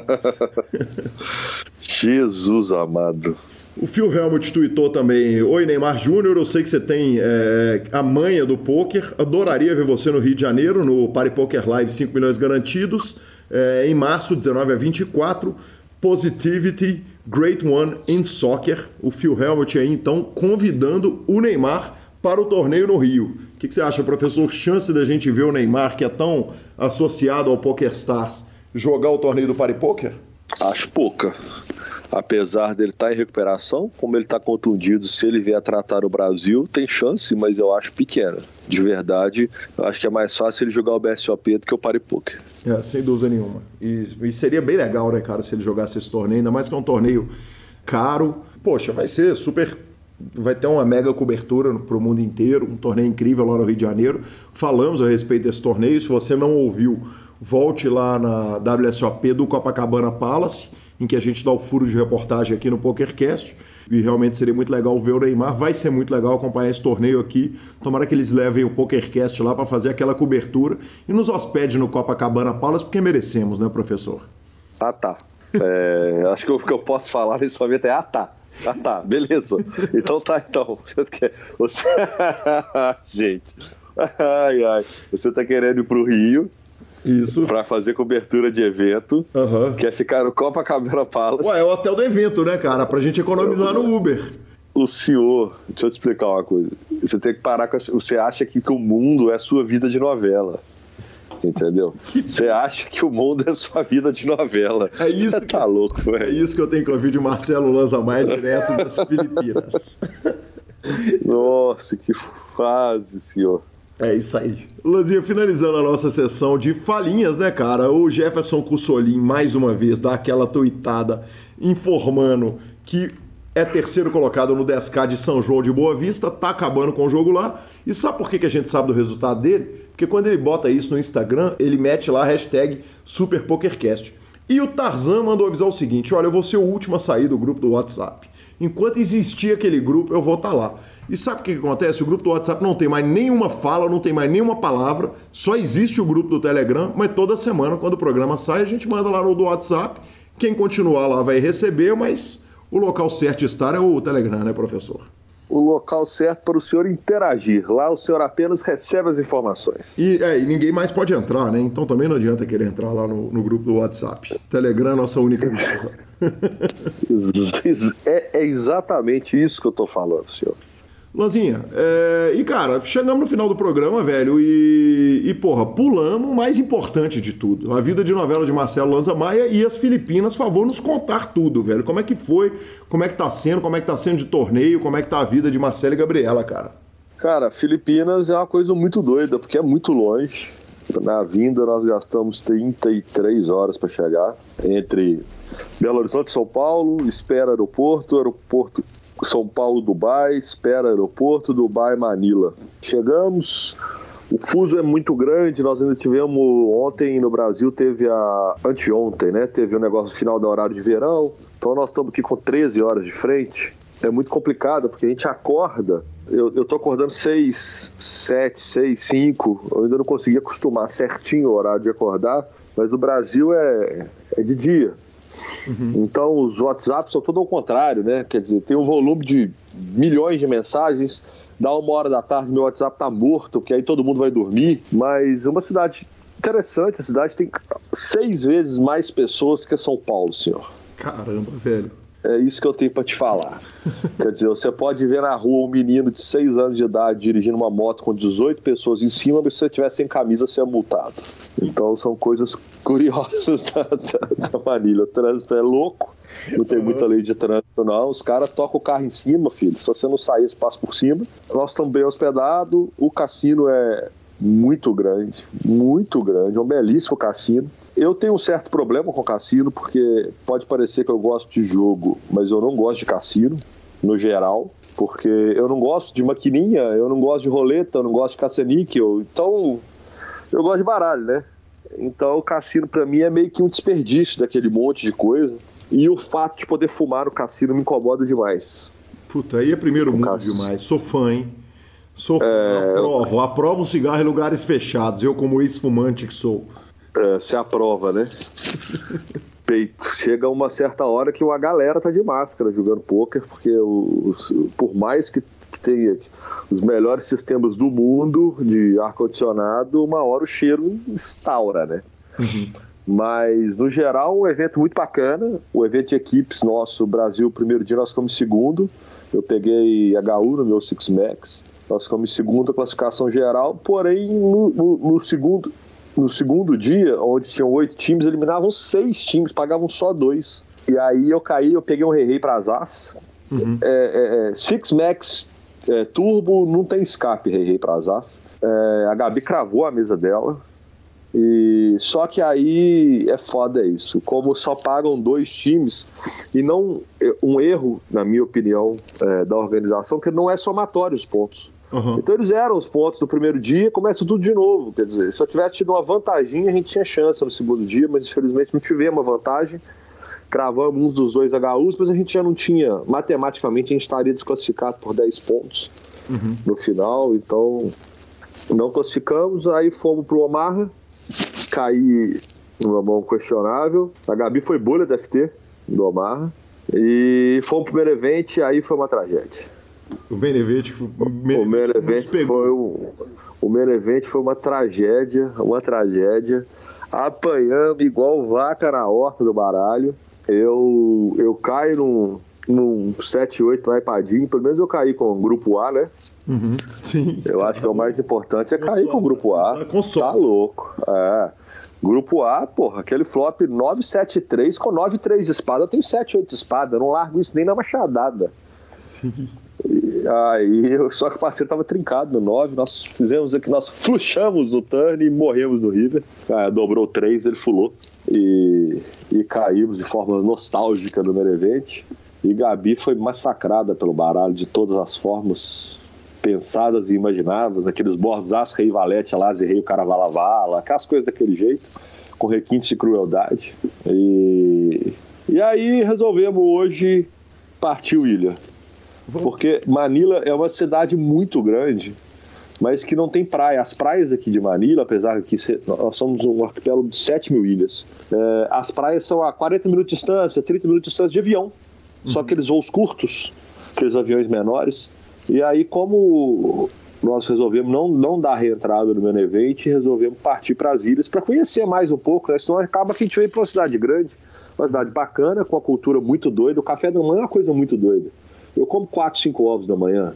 Jesus amado. O Phil Helmut tweetou também: Oi, Neymar Júnior, eu sei que você tem é, a manha do poker. Adoraria ver você no Rio de Janeiro, no Party Poker Live 5 milhões garantidos, é, em março, 19 a 24. Positivity, Great One in Soccer. O Phil Helmut aí, então, convidando o Neymar para o torneio no Rio. O que, que, você acha, professor? Chance da gente ver o Neymar, que é tão associado ao Poker Stars, jogar o torneio do Paripoker? Acho pouca. Apesar dele estar tá em recuperação, como ele está contundido, se ele vier tratar o Brasil, tem chance, mas eu acho pequena. De verdade, eu acho que é mais fácil ele jogar o BSOP do que o Paripoker. É, sem dúvida nenhuma. E, e seria bem legal, né, cara, se ele jogasse esse torneio, ainda mais que é um torneio caro. Poxa, vai ser super vai ter uma mega cobertura para o mundo inteiro, um torneio incrível lá no Rio de Janeiro. Falamos a respeito desse torneio. Se você não ouviu, volte lá na WSOP do Copacabana Palace, em que a gente dá o furo de reportagem aqui no PokerCast. E realmente seria muito legal ver o Neymar. Vai ser muito legal acompanhar esse torneio aqui. Tomara que eles levem o PokerCast lá para fazer aquela cobertura e nos hospede no Copacabana Palace, porque merecemos, né, professor? Ah, tá. É, acho que o que eu posso falar nesse momento é ah, tá. Ah, tá, beleza. Então tá, então. Você quer. Você... Gente. Ai, ai. Você tá querendo ir pro Rio. Isso. Pra fazer cobertura de evento. Uhum. Quer ficar no Copacabana Palace. Ué, é o hotel do evento, né, cara? Pra gente economizar no Uber. O senhor, deixa eu te explicar uma coisa. Você tem que parar com. Você acha que, que o mundo é sua vida de novela. Entendeu? Você acha que o mundo é sua vida de novela. É isso. Você tá louco, velho. É isso que eu tenho que ouvir de Marcelo Lanza Maia direto das Filipinas. Nossa, que fase, senhor. É isso aí. Lanzinha, finalizando a nossa sessão de falinhas, né, cara? O Jefferson Cussolin, mais uma vez, dá aquela tuitada informando que é terceiro colocado no 10K de São João de Boa Vista, tá acabando com o jogo lá. E sabe por que, que a gente sabe do resultado dele? Porque quando ele bota isso no Instagram, ele mete lá a hashtag SuperPokerCast. E o Tarzan mandou avisar o seguinte: olha, eu vou ser o último a sair do grupo do WhatsApp. Enquanto existir aquele grupo, eu vou estar tá lá. E sabe o que, acontece? O grupo do WhatsApp não tem mais nenhuma fala, não tem mais nenhuma palavra, só existe o grupo do Telegram, mas toda semana, quando o programa sai, a gente manda lá no do WhatsApp. Quem continuar lá vai receber, mas o local certo de estar é o Telegram, né, professor? O local certo para o senhor interagir. Lá o senhor apenas recebe as informações. E, é, e ninguém mais pode entrar, né? Então também não adianta querer entrar lá no, no grupo do WhatsApp. Telegram é nossa única casa. é, é exatamente isso que eu estou falando, senhor. Lanzinha, é... e cara, chegamos no final do programa, velho, e... e porra, pulamos o mais importante de tudo: a vida de novela de Marcelo Lanza Maia e as Filipinas. Favor, nos contar tudo, velho. Como é que foi, como é que tá sendo, como é que tá sendo de torneio, como é que tá a vida de Marcelo e Gabriela, cara? Cara, Filipinas é uma coisa muito doida, porque é muito longe. Na vinda nós gastamos 33 horas para chegar entre Belo Horizonte e São Paulo, espera aeroporto, aeroporto são Paulo, Dubai, espera aeroporto, Dubai, Manila. Chegamos, o fuso é muito grande, nós ainda tivemos ontem no Brasil, teve a anteontem, né? Teve o um negócio final do horário de verão. Então nós estamos aqui com 13 horas de frente. É muito complicado, porque a gente acorda. Eu, eu tô acordando 6, 7, 6, 5. Eu ainda não consegui acostumar certinho o horário de acordar. Mas o Brasil é, é de dia. Uhum. Então os WhatsApps são tudo ao contrário, né? Quer dizer, tem um volume de milhões de mensagens. Dá uma hora da tarde, meu WhatsApp tá morto, porque aí todo mundo vai dormir. Mas é uma cidade interessante, a cidade tem seis vezes mais pessoas que São Paulo, senhor. Caramba, velho. É isso que eu tenho para te falar. Quer dizer, você pode ver na rua um menino de 6 anos de idade dirigindo uma moto com 18 pessoas em cima, mas se você estiver sem camisa, você é multado. Então são coisas curiosas da, da, da Manilha. O trânsito é louco, não tem muita lei de trânsito, não. Os caras tocam o carro em cima, filho. Se você não sair, você passa por cima. Nós estamos bem hospedados, o cassino é muito grande, muito grande, é um belíssimo cassino. Eu tenho um certo problema com cassino, porque pode parecer que eu gosto de jogo, mas eu não gosto de cassino, no geral, porque eu não gosto de maquininha, eu não gosto de roleta, eu não gosto de caça-níquel, então eu gosto de baralho, né? Então o cassino para mim é meio que um desperdício daquele monte de coisa. E o fato de poder fumar no cassino me incomoda demais. Puta, aí é primeiro mundo cass... demais. Sou fã, hein? Sou fã, é... aprovo. Aprovo o cigarro em lugares fechados. Eu, como ex-fumante que sou. É, se aprova, né? Peito. Chega uma certa hora que a galera tá de máscara jogando pôquer, porque os, por mais que, que tenha os melhores sistemas do mundo de ar-condicionado, uma hora o cheiro instaura, né? Uhum. Mas, no geral, um evento muito bacana. O evento de equipes nosso, Brasil, primeiro dia nós ficamos segundo. Eu peguei HU no meu Six Max. Nós ficamos segundo a classificação geral, porém, no, no, no, segundo, no segundo dia, onde tinham oito times, eliminavam seis times, pagavam só dois. E aí eu caí, eu peguei um rei para as as. Uhum. É, é, é, Six Max é, Turbo não tem escape rei para as. É, a Gabi cravou a mesa dela. E só que aí é foda isso. Como só pagam dois times e não um erro, na minha opinião, da organização, que não é somatório os pontos. Uhum. Então eles eram os pontos do primeiro dia, começa tudo de novo. Quer dizer, se eu tivesse tido uma vantagem, a gente tinha chance no segundo dia, mas infelizmente não tivemos uma vantagem. Cravamos uns dos dois HUs, mas a gente já não tinha. Matematicamente, a gente estaria desclassificado por 10 pontos uhum. no final, então não classificamos. Aí fomos pro Omaha, caí numa mão questionável. A Gabi foi bolha da FT do Omaha. E fomos pro primeiro evento, aí foi uma tragédia. O Benevente, o Benevente foi um, o Benevente foi uma tragédia, uma tragédia. Apanhando igual vaca na horta do baralho. Eu, eu caio num, num 7-8 iPadinho, pelo menos eu caí com o grupo A, né? Uhum, sim. Eu acho que é o mais importante é cair com o grupo A. Tá louco. É. Grupo A, porra, aquele flop 973 com 9-3 de espada. Eu tenho 7-8 de espada, eu não largo isso nem na machadada. Sim. Aí, só que o parceiro tava trincado no 9, nós fizemos aqui, nós fluchamos o turn e morremos no River. Ah, dobrou 3, ele fulou. E, e caímos de forma nostálgica no Merevente. E Gabi foi massacrada pelo baralho de todas as formas pensadas e imaginadas, naqueles bordos aço, rei valete, alas e rei o caravalavala, aquelas coisas daquele jeito, com requintes de crueldade. E, e aí resolvemos hoje partir o ilha. Porque Manila é uma cidade muito grande, mas que não tem praia. As praias aqui de Manila, apesar de que nós somos um arquipélago de 7 mil ilhas, é, as praias são a 40 minutos de distância, 30 minutos de distância de avião. Uhum. Só aqueles voos curtos, aqueles aviões menores. E aí, como nós resolvemos não, não dar reentrada no Benevente, resolvemos partir para as ilhas para conhecer mais um pouco, né? senão acaba que a gente veio para uma cidade grande, uma cidade bacana, com a cultura muito doida. O café da manhã é uma coisa muito doida. Eu como 4, 5 ovos da manhã.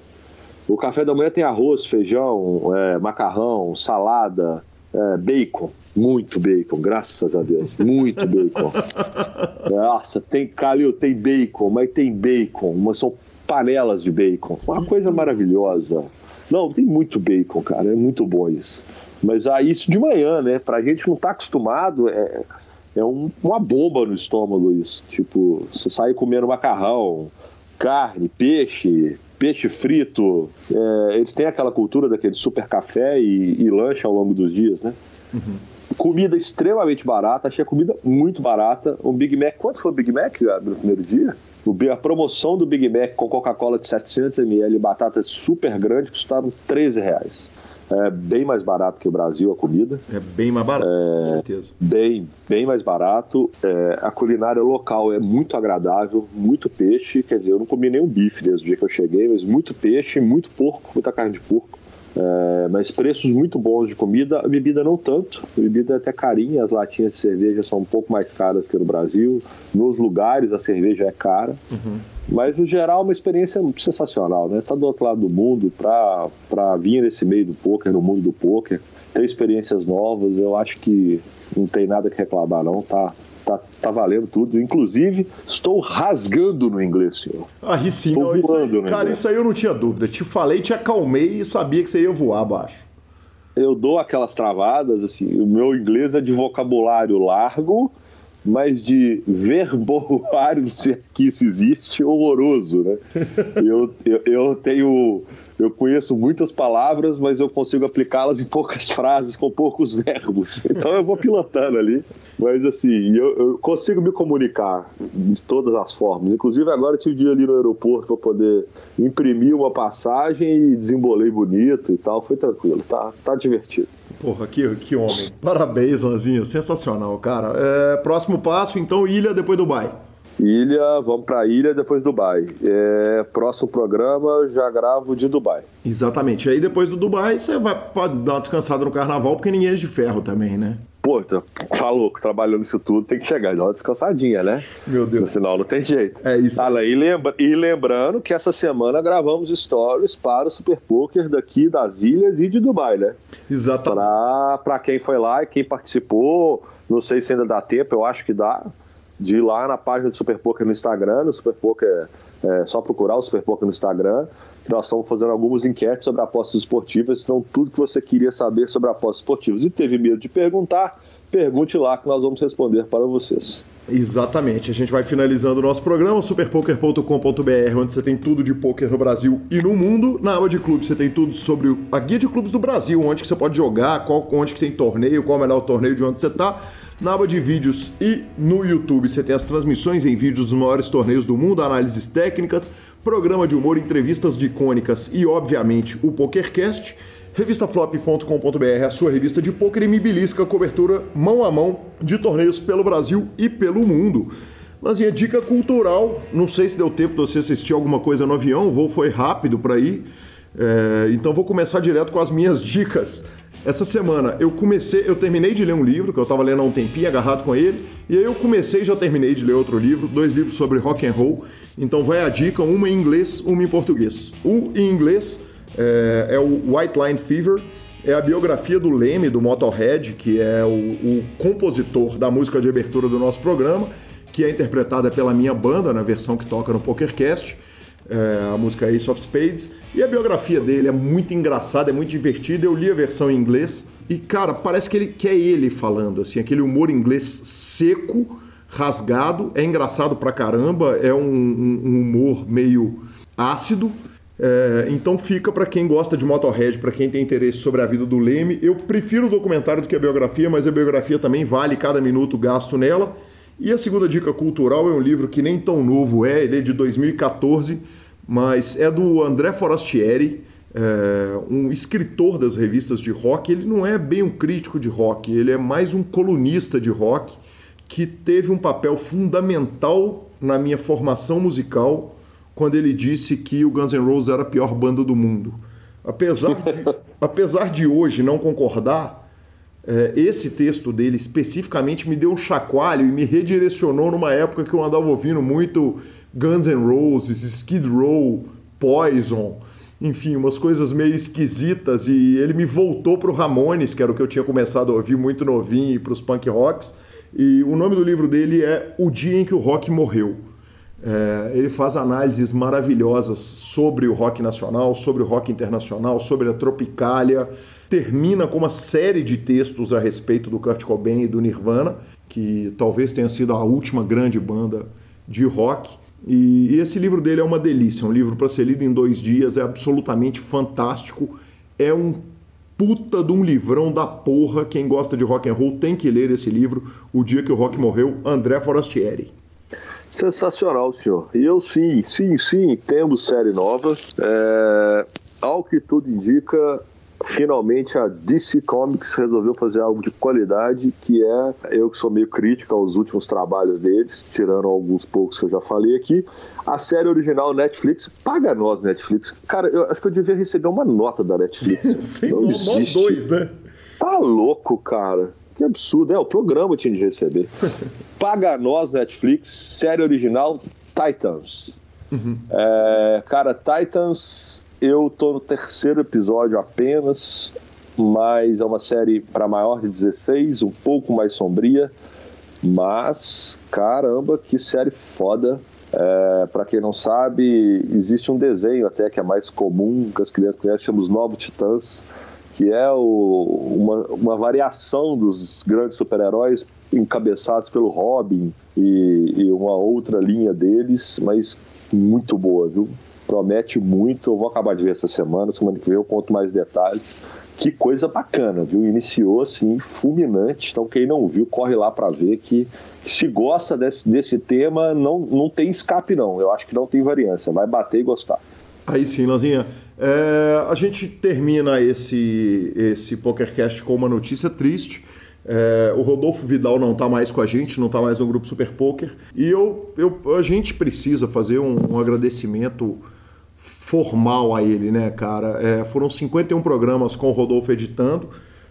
O café da manhã tem arroz, feijão, é, macarrão, salada, é, bacon. Muito bacon, graças a Deus. Muito bacon. Nossa, tem calil, tem bacon, mas tem bacon, mas são panelas de bacon. Uma coisa maravilhosa. Não, tem muito bacon, cara. É muito bom isso. Mas ah, isso de manhã, né? Pra gente não tá acostumado, é, é um, uma bomba no estômago isso. Tipo, você sai comendo macarrão, carne, peixe, peixe frito. É, eles têm aquela cultura daquele super café e, e lanche ao longo dos dias, né? Uhum. Comida extremamente barata, achei a comida muito barata. Um Big Mac, quanto foi o Big Mac no primeiro dia? A promoção do Big Mac com Coca-Cola de 700ml e batata super grande custaram 13 reais. É bem mais barato que o Brasil a comida. É bem mais barato, é, com certeza. Bem, bem mais barato. É, a culinária local é muito agradável, muito peixe. Quer dizer, eu não comi nenhum bife desde o dia que eu cheguei, mas muito peixe, muito porco, muita carne de porco. É, mas preços muito bons de comida, a bebida não tanto, a bebida é até carinha, as latinhas de cerveja são um pouco mais caras que no Brasil, nos lugares a cerveja é cara, uhum. Mas no geral uma experiência sensacional, né? Tá do outro lado do mundo para vir nesse meio do poker, no mundo do poker, ter experiências novas, eu acho que não tem nada que reclamar não, tá, tá, tá valendo tudo. Inclusive, estou rasgando no inglês, senhor. Ah, sim, não, isso aí, cara, inglês. isso aí eu não tinha dúvida. Te falei, te acalmei e sabia que você ia voar abaixo. eu dou aquelas travadas, assim, o meu inglês é de vocabulário largo, mas de verboário, se aqui isso existe, horroroso, né? eu, eu, eu tenho eu conheço muitas palavras, mas eu consigo aplicá-las em poucas frases, com poucos verbos. Então eu vou pilotando ali. Mas assim, eu, eu, consigo me comunicar de todas as formas. Inclusive agora eu tive dia ali no aeroporto para poder imprimir uma passagem e desembolei bonito e tal. Foi tranquilo, tá, tá divertido. Porra, que, que homem. Parabéns, Lanzinha. Sensacional, cara. É, próximo passo, então, ilha depois Dubai. Ilha, vamos para ilha depois Dubai. É, próximo programa já gravo de Dubai. Exatamente. Aí depois do Dubai você vai dar uma descansada no carnaval, porque ninguém é de ferro também, né? Pô, tá, tá louco, trabalhando isso tudo, tem que chegar dar uma descansadinha, né? Meu Deus. Senão não tem jeito. É isso. Fala, e, lembra, e lembrando que essa semana gravamos stories para o Super Poker daqui das ilhas e de Dubai, né? Exatamente. Para quem foi lá e quem participou, não sei se ainda dá tempo, eu acho que dá de ir lá na página do Super Poker no Instagram, no Super Poker, é só procurar o Super Poker no Instagram, nós estamos fazendo algumas enquetes sobre apostas esportivas, então tudo que você queria saber sobre apostas esportivas e teve medo de perguntar, pergunte lá que nós vamos responder para vocês. Exatamente. A gente vai finalizando o nosso programa, superpoker.com.br, onde você tem tudo de poker no Brasil e no mundo. Na aba de clubes você tem tudo sobre a guia de clubes do Brasil, onde que você pode jogar, qual, onde que tem torneio, qual é o melhor torneio de onde você está. Na aba de vídeos e no YouTube você tem as transmissões em vídeos dos maiores torneios do mundo, análises técnicas, programa de humor, entrevistas de icônicas e, obviamente, o PokerCast. Revistaflop.com.br, a sua revista de poker e me belisca, cobertura mão a mão de torneios pelo Brasil e pelo mundo. Mas a dica cultural, não sei se deu tempo de você assistir alguma coisa no avião, o voo foi rápido para ir, é, então vou começar direto com as minhas dicas. Essa semana eu comecei, eu terminei de ler um livro que eu estava lendo há um tempinho, agarrado com ele, e aí eu comecei e já terminei de ler outro livro, dois livros sobre rock and roll. Então vai a dica, uma em inglês, uma em português. O em inglês é, é o White Line Fever, é a biografia do Leme, do Motorhead, que é o, o compositor da música de abertura do nosso programa, que é interpretada pela minha banda na versão que toca no PokerCast é, a música Ace of Spades. E a biografia dele é muito engraçada, é muito divertida. Eu li a versão em inglês e, cara, parece que, ele, que é ele falando, assim, aquele humor inglês seco, rasgado. É engraçado pra caramba, é um, um, um humor meio ácido. É, então fica para quem gosta de Motorhead, para quem tem interesse sobre a vida do Leme. Eu prefiro o documentário do que a biografia, mas a biografia também vale cada minuto gasto nela. E a segunda dica cultural é um livro que nem tão novo é, ele é de 2014 mas é do André Forastieri, é, um escritor das revistas de rock. Ele não é bem um crítico de rock, ele é mais um colunista de rock que teve um papel fundamental na minha formação musical quando ele disse que o Guns N' Roses era a pior banda do mundo. Apesar de, apesar de hoje não concordar, é, esse texto dele especificamente me deu um chacoalho e me redirecionou numa época que eu andava ouvindo muito Guns N' Roses, Skid Row, Poison, enfim, umas coisas meio esquisitas e ele me voltou para o Ramones, que era o que eu tinha começado a ouvir muito novinho, e para os punk rocks. E o nome do livro dele é O Dia em que o Rock Morreu. É, ele faz análises maravilhosas sobre o rock nacional, sobre o rock internacional, sobre a Tropicália. Termina com uma série de textos a respeito do Kurt Cobain e do Nirvana, que talvez tenha sido a última grande banda de rock. E, e esse livro dele é uma delícia, é um livro para ser lido em dois dias, é absolutamente fantástico. É um puta de um livrão da porra. Quem gosta de rock and roll tem que ler esse livro, O Dia que o Rock Morreu, André Forastieri. Sensacional, senhor. E eu sim, sim, sim, temos série nova. É, ao que tudo indica, finalmente a DC Comics resolveu fazer algo de qualidade, que é eu que sou meio crítico aos últimos trabalhos deles, tirando alguns poucos que eu já falei aqui. A série original Netflix, paga nós Netflix. Cara, eu acho que eu devia receber uma nota da Netflix. Sim, Não existe. dois, né? Tá louco, cara. Que absurdo. É, o programa tinha de receber. paga nós Netflix, série original Titans. Uhum. É, cara, Titans eu tô no terceiro episódio apenas, mas é uma série para maior de 16, um pouco mais sombria. Mas, caramba, que série foda. É, para quem não sabe, existe um desenho até que é mais comum que as crianças conhecem, chama Os Novos Titãs, que é o, uma, uma variação dos grandes super-heróis encabeçados pelo Robin e, e, uma outra linha deles, mas muito boa, viu? Promete muito. Eu vou acabar de ver essa semana. Semana que vem eu conto mais detalhes. Que coisa bacana, viu? Iniciou assim, fulminante. Então, quem não viu, corre lá para ver que se gosta desse, desse tema, não, não tem escape, não. Eu acho que não tem variância. Vai bater e gostar. Aí sim, Lanzinha. É, a gente termina esse, esse PokerCast com uma notícia triste. É, o Rodolfo Vidal não está mais com a gente, não está mais no grupo Super Poker. E eu, eu, a gente precisa fazer um, um agradecimento formal a ele, né, cara? É, foram 51 programas com o Rodolfo editando.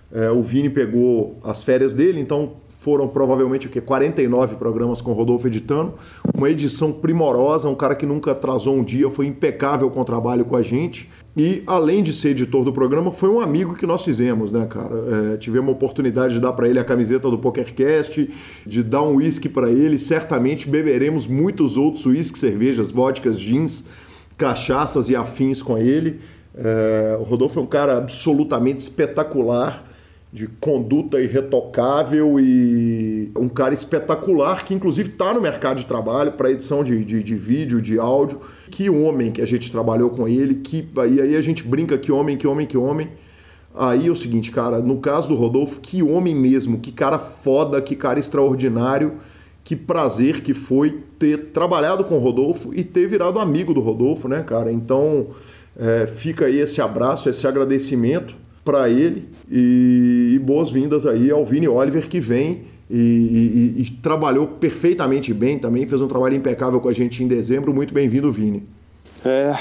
É, o Vini pegou as férias dele, então foram provavelmente o quê? 49 programas com o Rodolfo editando. Uma edição primorosa, um cara que nunca atrasou um dia, foi impecável com o trabalho com a gente. E além de ser editor do programa, foi um amigo que nós fizemos, né, cara? É, tivemos a oportunidade de dar para ele a camiseta do PokerCast, de dar um uísque para ele. Certamente beberemos muitos outros uísques, cervejas, vodkas, gins, cachaças e afins com ele. É, o Rodolfo é um cara absolutamente espetacular de conduta irretocável e um cara espetacular que inclusive está no mercado de trabalho para edição de, de, de, vídeo, de áudio. Que homem que a gente trabalhou com ele, que e aí a gente brinca que homem, que homem, que homem. Aí é o seguinte, cara, no caso do Rodolfo, que homem mesmo, que cara foda, que cara extraordinário, que prazer que foi ter trabalhado com o Rodolfo e ter virado amigo do Rodolfo, né, cara? Então é, fica aí esse abraço, esse agradecimento para ele e, e boas-vindas aí ao Vini Oliver que vem e, e, e, trabalhou perfeitamente bem também, fez um trabalho impecável com a gente em dezembro. Muito bem-vindo, Vini. É,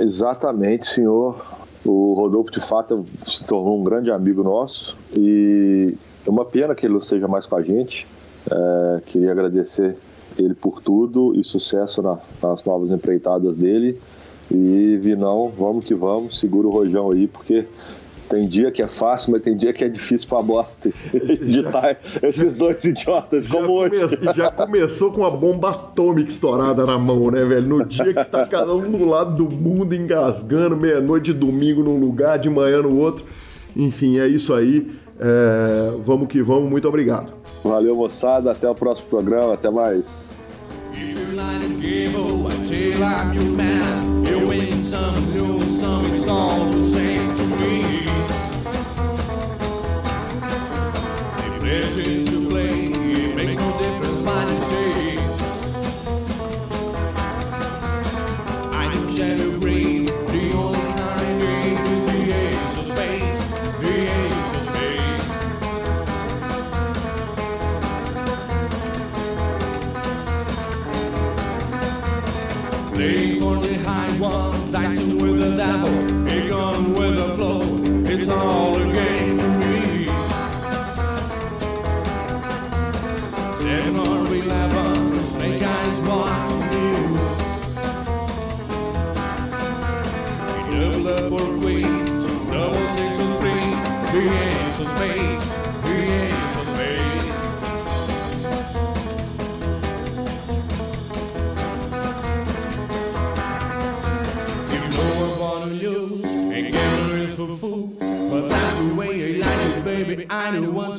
exatamente, senhor. O Rodolfo, de fato, se tornou um grande amigo nosso e é uma pena que ele não esteja mais com a gente. É, queria agradecer ele por tudo e sucesso na, nas novas empreitadas dele. E Vinão, vamos que vamos, segura o rojão aí, porque tem dia que é fácil, mas tem dia que é difícil pra bosta editar esses dois idiotas já como come... hoje. Já começou com uma bomba atômica estourada na mão, né, velho? No dia que tá cada um do lado do mundo engasgando, meia-noite domingo num lugar, de manhã no outro. Enfim, é isso aí. É... Vamos que vamos, muito obrigado. Valeu, moçada. Até o próximo programa. Até mais. legends dicing man who wants